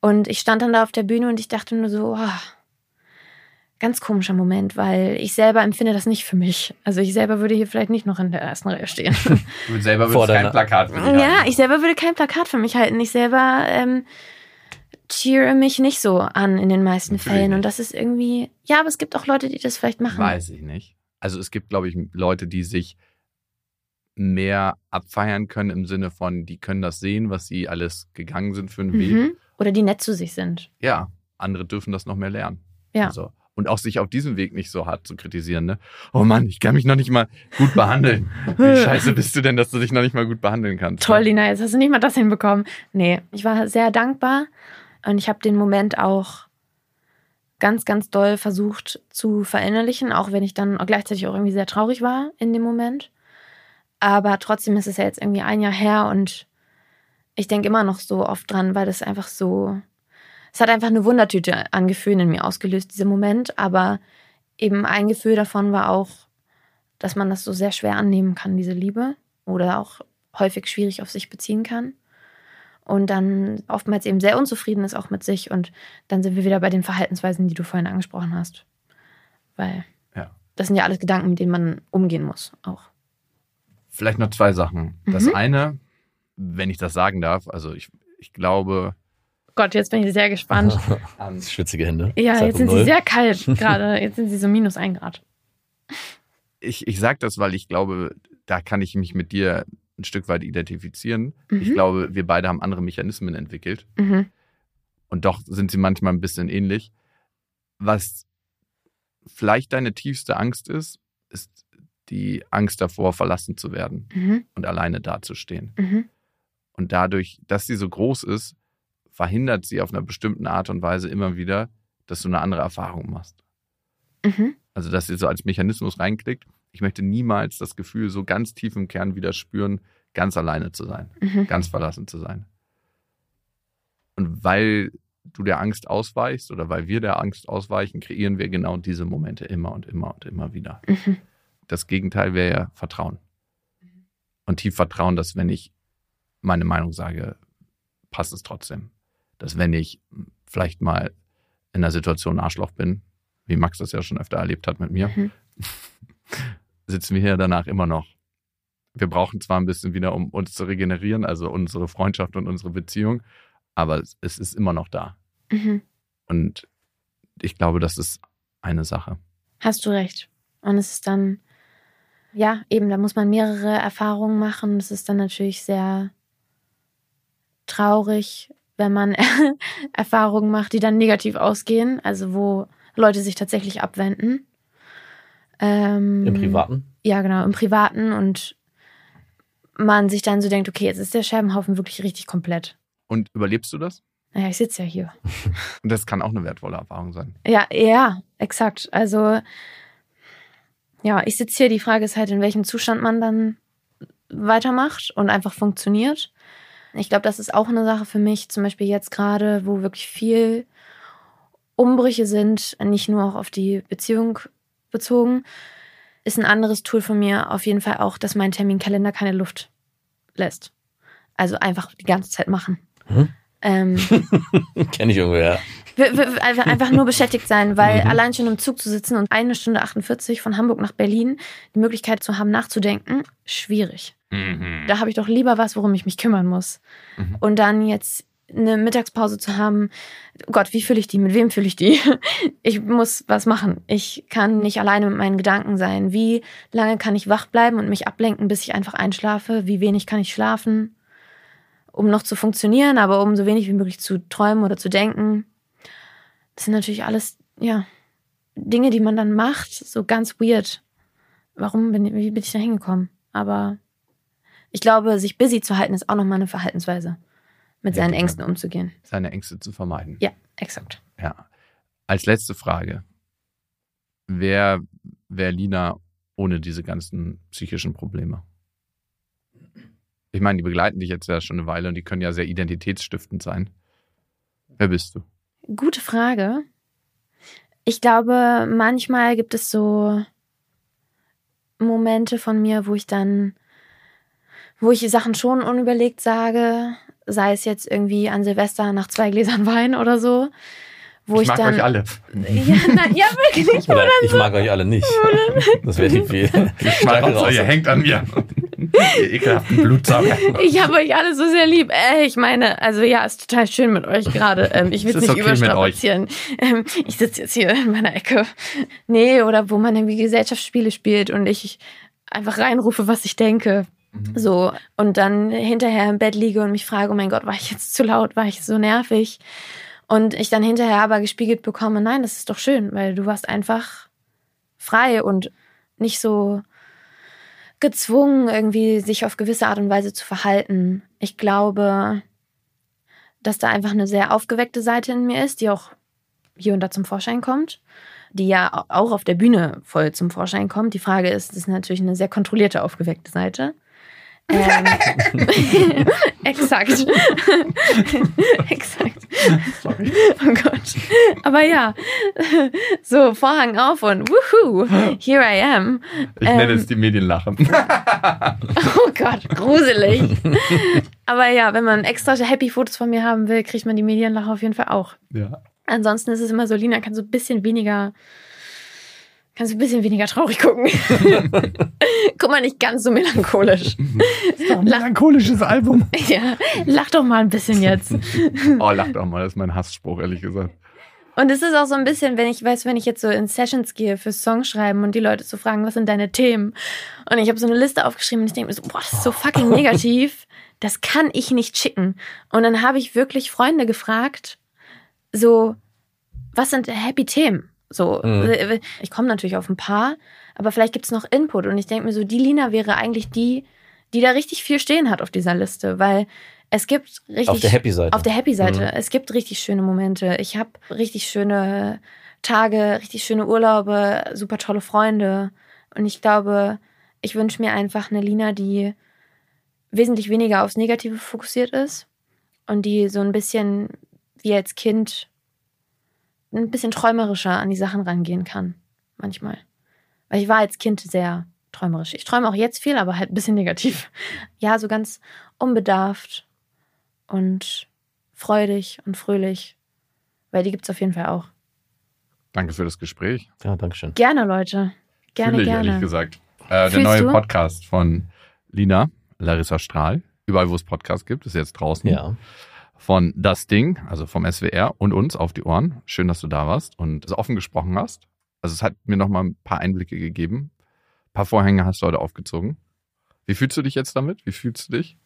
Und ich stand dann da auf der Bühne und ich dachte nur so, ah, ganz komischer Moment, weil ich selber empfinde das nicht für mich. Also ich selber würde hier vielleicht nicht noch in der ersten Reihe stehen. Du selber Vor würdest kein deiner- Plakat für dich ja, haben. ich selber würde kein Plakat für mich halten. Ich selber ähm, cheere mich nicht so an in den meisten Natürlich Fällen. Und nicht. das ist irgendwie, ja, aber es gibt auch Leute, die das vielleicht machen. Weiß ich nicht. Also es gibt, glaube ich, Leute, die sich mehr abfeiern können im Sinne von, die können das sehen, was sie alles gegangen sind für einen Weg. Mhm. Oder die nett zu sich sind. Ja, andere dürfen das noch mehr lernen. Ja. Also, und auch sich auf diesem Weg nicht so hart zu kritisieren. Ne? Oh Mann, ich kann mich noch nicht mal gut behandeln. Wie scheiße bist du denn, dass du dich noch nicht mal gut behandeln kannst? Toll, Lina, jetzt hast du nicht mal das hinbekommen. Nee, ich war sehr dankbar und ich habe den Moment auch ganz, ganz doll versucht zu verinnerlichen, auch wenn ich dann gleichzeitig auch irgendwie sehr traurig war in dem Moment. Aber trotzdem ist es ja jetzt irgendwie ein Jahr her und ich denke immer noch so oft dran, weil das einfach so. Es hat einfach eine Wundertüte an Gefühlen in mir ausgelöst, dieser Moment. Aber eben ein Gefühl davon war auch, dass man das so sehr schwer annehmen kann, diese Liebe. Oder auch häufig schwierig auf sich beziehen kann. Und dann oftmals eben sehr unzufrieden ist auch mit sich. Und dann sind wir wieder bei den Verhaltensweisen, die du vorhin angesprochen hast. Weil Ja. das sind ja alles Gedanken, mit denen man umgehen muss auch. Vielleicht noch zwei Sachen. Das Mhm. eine, wenn ich das sagen darf, also ich, ich glaube, Gott, jetzt bin ich sehr gespannt. ähm, Schwitzige Hände. Ja, Zeit jetzt um sind sie null. sehr kalt gerade. Jetzt sind sie so minus ein Grad. ich, ich sage das, weil ich glaube, da kann ich mich mit dir ein Stück weit identifizieren. Ich Mhm. glaube, wir beide haben andere Mechanismen entwickelt Mhm. und doch sind sie manchmal ein bisschen ähnlich. Was vielleicht deine tiefste Angst ist, ist die Angst davor, verlassen zu werden Mhm. und alleine dazustehen. Mhm. Und dadurch, dass sie so groß ist, verhindert sie auf einer bestimmten Art und Weise immer wieder, dass du eine andere Erfahrung machst. Mhm. Also, dass sie so als Mechanismus reinklickt. Ich möchte niemals das Gefühl so ganz tief im Kern wieder spüren, ganz alleine zu sein, Mhm. ganz verlassen zu sein. Und weil du der Angst ausweichst oder weil wir der Angst ausweichen, kreieren wir genau diese Momente immer und immer und immer wieder. Mhm. Das Gegenteil wäre ja Vertrauen. Und tief Vertrauen, dass wenn ich meine Meinung sage, passt es trotzdem. Dass wenn ich vielleicht mal in einer Situation ein Arschloch bin, wie Max das ja schon öfter erlebt hat mit mir, Mhm. sitzen wir hier danach immer noch. Wir brauchen zwar ein bisschen wieder, um uns zu regenerieren, also unsere Freundschaft und unsere Beziehung, aber es, es ist immer noch da. Mhm. Und ich glaube, das ist eine Sache. Hast du recht. Und es ist dann, ja, eben, da muss man mehrere Erfahrungen machen. Es ist dann natürlich sehr traurig, wenn man Erfahrungen macht, die dann negativ ausgehen, also wo Leute sich tatsächlich abwenden. Ähm, Im Privaten? Ja, genau, im Privaten und man sich dann so denkt, okay, jetzt ist der Scherbenhaufen wirklich richtig komplett. Und überlebst du das? Naja, ich sitze ja hier. Und das kann auch eine wertvolle Erfahrung sein. Ja, ja, exakt. Also, ja, ich sitze hier. Die Frage ist halt, in welchem Zustand man dann weitermacht und einfach funktioniert. Ich glaube, das ist auch eine Sache für mich, zum Beispiel jetzt gerade, wo wirklich viel Umbrüche sind, nicht nur auch auf die Beziehung bezogen, ist ein anderes Tool von mir auf jeden Fall auch, dass mein Terminkalender keine Luft lässt. Also einfach die ganze Zeit machen. Mhm. Ähm, Kenne ich irgendwer. wir- wir- einfach nur beschäftigt sein, weil allein schon im Zug zu sitzen und eine Stunde 48 von Hamburg nach Berlin die Möglichkeit zu haben, nachzudenken, schwierig. Mhm. Da habe ich doch lieber was, worum ich mich kümmern muss. Mhm. Und dann jetzt eine Mittagspause zu haben, Gott, wie fühle ich die? Mit wem fühle ich die? Ich muss was machen. Ich kann nicht alleine mit meinen Gedanken sein. Wie lange kann ich wach bleiben und mich ablenken, bis ich einfach einschlafe? Wie wenig kann ich schlafen, um noch zu funktionieren, aber um so wenig wie möglich zu träumen oder zu denken? Das sind natürlich alles, ja, Dinge, die man dann macht, so ganz weird. Warum bin, wie bin ich da hingekommen? Aber ich glaube, sich busy zu halten, ist auch nochmal eine Verhaltensweise, mit Ja, seinen genau. Ängsten umzugehen. Seine Ängste zu vermeiden. Ja, exakt. Ja. Als letzte Frage. Wer wäre Lina ohne diese ganzen psychischen Probleme? Ich meine, die begleiten dich jetzt ja schon eine Weile und die können ja sehr identitätsstiftend sein. Wer bist du? Gute Frage. Ich glaube, manchmal gibt es so Momente von mir, wo ich dann, wo ich Sachen schon unüberlegt sage, sei es jetzt irgendwie an Silvester nach zwei Gläsern Wein oder so, wo ich, mag dann. euch alle. Ja, nein, ja, wirklich. Oder ich mag euch alle nicht. Das wäre die viel. Ich mag ihr hängt an mir. Ihr ekelhaften Blutsauger. Ich habe euch alle so sehr lieb. Äh, ich meine, also ja, ist total schön mit euch gerade. Ähm, ich will Es nicht okay überstrapazieren. Ähm, ich sitze jetzt hier in meiner Ecke. Nee, oder wo man irgendwie Gesellschaftsspiele spielt und ich einfach reinrufe, was ich denke. So. Und dann hinterher im Bett liege und mich frage, oh mein Gott, war ich jetzt zu laut? War ich so nervig? Und ich dann hinterher aber gespiegelt bekomme, nein, das ist doch schön, weil du warst einfach frei und nicht so gezwungen, irgendwie sich auf gewisse Art und Weise zu verhalten. Ich glaube, dass da einfach eine sehr aufgeweckte Seite in mir ist, die auch hier und da zum Vorschein kommt, die ja auch auf der Bühne voll zum Vorschein kommt. Die Frage ist, das ist natürlich eine sehr kontrollierte, aufgeweckte Seite. Ähm, exakt. exakt. Oh Gott. Aber ja, so Vorhang auf und wuhu, here I am. Ich nenne Ähm, es die Medienlachen. Oh Gott, gruselig. Aber ja, wenn man extra happy Fotos von mir haben will, kriegt man die Medienlache auf jeden Fall auch. ja. Ansonsten ist es immer so, Lina kann so ein bisschen weniger, kann so ein bisschen weniger traurig gucken. Guck mal, nicht ganz so melancholisch. Ein melancholisches Album. Ja, lach doch mal ein bisschen jetzt. Oh, lach doch mal, das ist mein Hassspruch, ehrlich gesagt. Und es ist auch so ein bisschen, wenn ich weiß, wenn ich jetzt so in Sessions gehe für Songschreiben und die Leute so fragen, was sind deine Themen? Und ich habe so eine Liste aufgeschrieben und ich denke mir so, boah, das ist so fucking negativ. Das kann ich nicht schicken. Und dann habe ich wirklich Freunde gefragt, so, was sind happy Themen? So, Mhm. ich komme natürlich auf ein paar, aber vielleicht gibt es noch Input. Und ich denke mir so, die Lina wäre eigentlich die, die da richtig viel stehen hat auf dieser Liste, weil es gibt richtig Auf der Happy-Seite. auf der Happy-Seite. Mhm. Es gibt richtig schöne Momente. Ich habe richtig schöne Tage, richtig schöne Urlaube, super tolle Freunde. Und ich glaube, ich wünsche mir einfach eine Lina, die wesentlich weniger aufs Negative fokussiert ist und die so ein bisschen wie als Kind ein bisschen träumerischer an die Sachen rangehen kann. Manchmal. Weil ich war als Kind sehr träumerisch. Ich träume auch jetzt viel, aber halt ein bisschen negativ. Ja, so ganz unbedarft und freudig und fröhlich. Weil die gibt's auf jeden Fall auch. Danke für das Gespräch. Ja, Dankeschön. Gerne, Leute. Gerne, Fühle ich, gerne. ehrlich gesagt. Äh, der neue du? Podcast von Lina, Larissa Strahl, überall wo es Podcasts gibt, ist jetzt draußen. Ja. Von Das Ding, also vom SWR und uns auf die Ohren. Schön, dass du da warst und so offen gesprochen hast. Also es hat mir nochmal ein paar Einblicke gegeben. Ein paar Vorhänge hast du heute aufgezogen. Wie fühlst du dich jetzt damit? Wie fühlst du dich?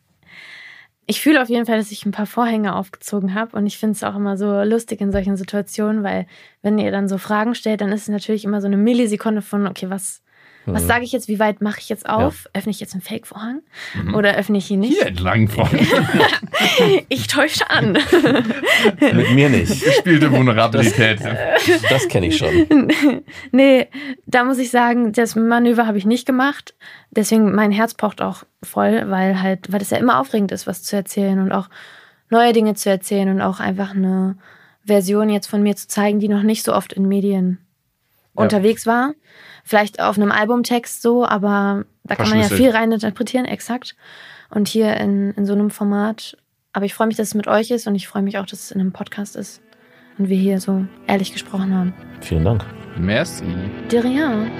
Ich fühle auf jeden Fall, dass ich ein paar Vorhänge aufgezogen habe. Und ich finde es auch immer so lustig in solchen Situationen, weil wenn ihr dann so Fragen stellt, dann ist es natürlich immer so eine Millisekunde von, okay, was, was Mhm. sage ich jetzt, wie weit mache ich jetzt auf? Öffne ich jetzt einen Fake-Vorhang? Mhm. Oder öffne ich ihn nicht? Hier entlang von Ich täusche an. Mit mir nicht. gespielte Vulnerabilität. Das kenne ich schon. nee, da muss ich sagen, das Manöver habe ich nicht gemacht. Deswegen mein Herz pocht auch voll, weil halt, weil es ja immer aufregend ist, was zu erzählen und auch neue Dinge zu erzählen und auch einfach eine Version jetzt von mir zu zeigen, die noch nicht so oft in Medien Ja. unterwegs war. Vielleicht auf einem Albumtext so, aber da kann man ja viel reininterpretieren, exakt. Und hier in, in so einem Format Aber ich freue mich, dass es mit euch ist und ich freue mich auch, dass es in einem Podcast ist und wir hier so ehrlich gesprochen haben. Vielen Dank. Merci. De rien.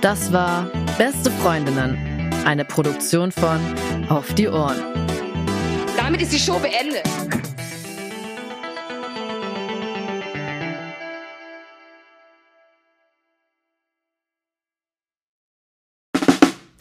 Das war Beste Freundinnen, eine Produktion von Auf die Ohren. Damit ist die Show beendet.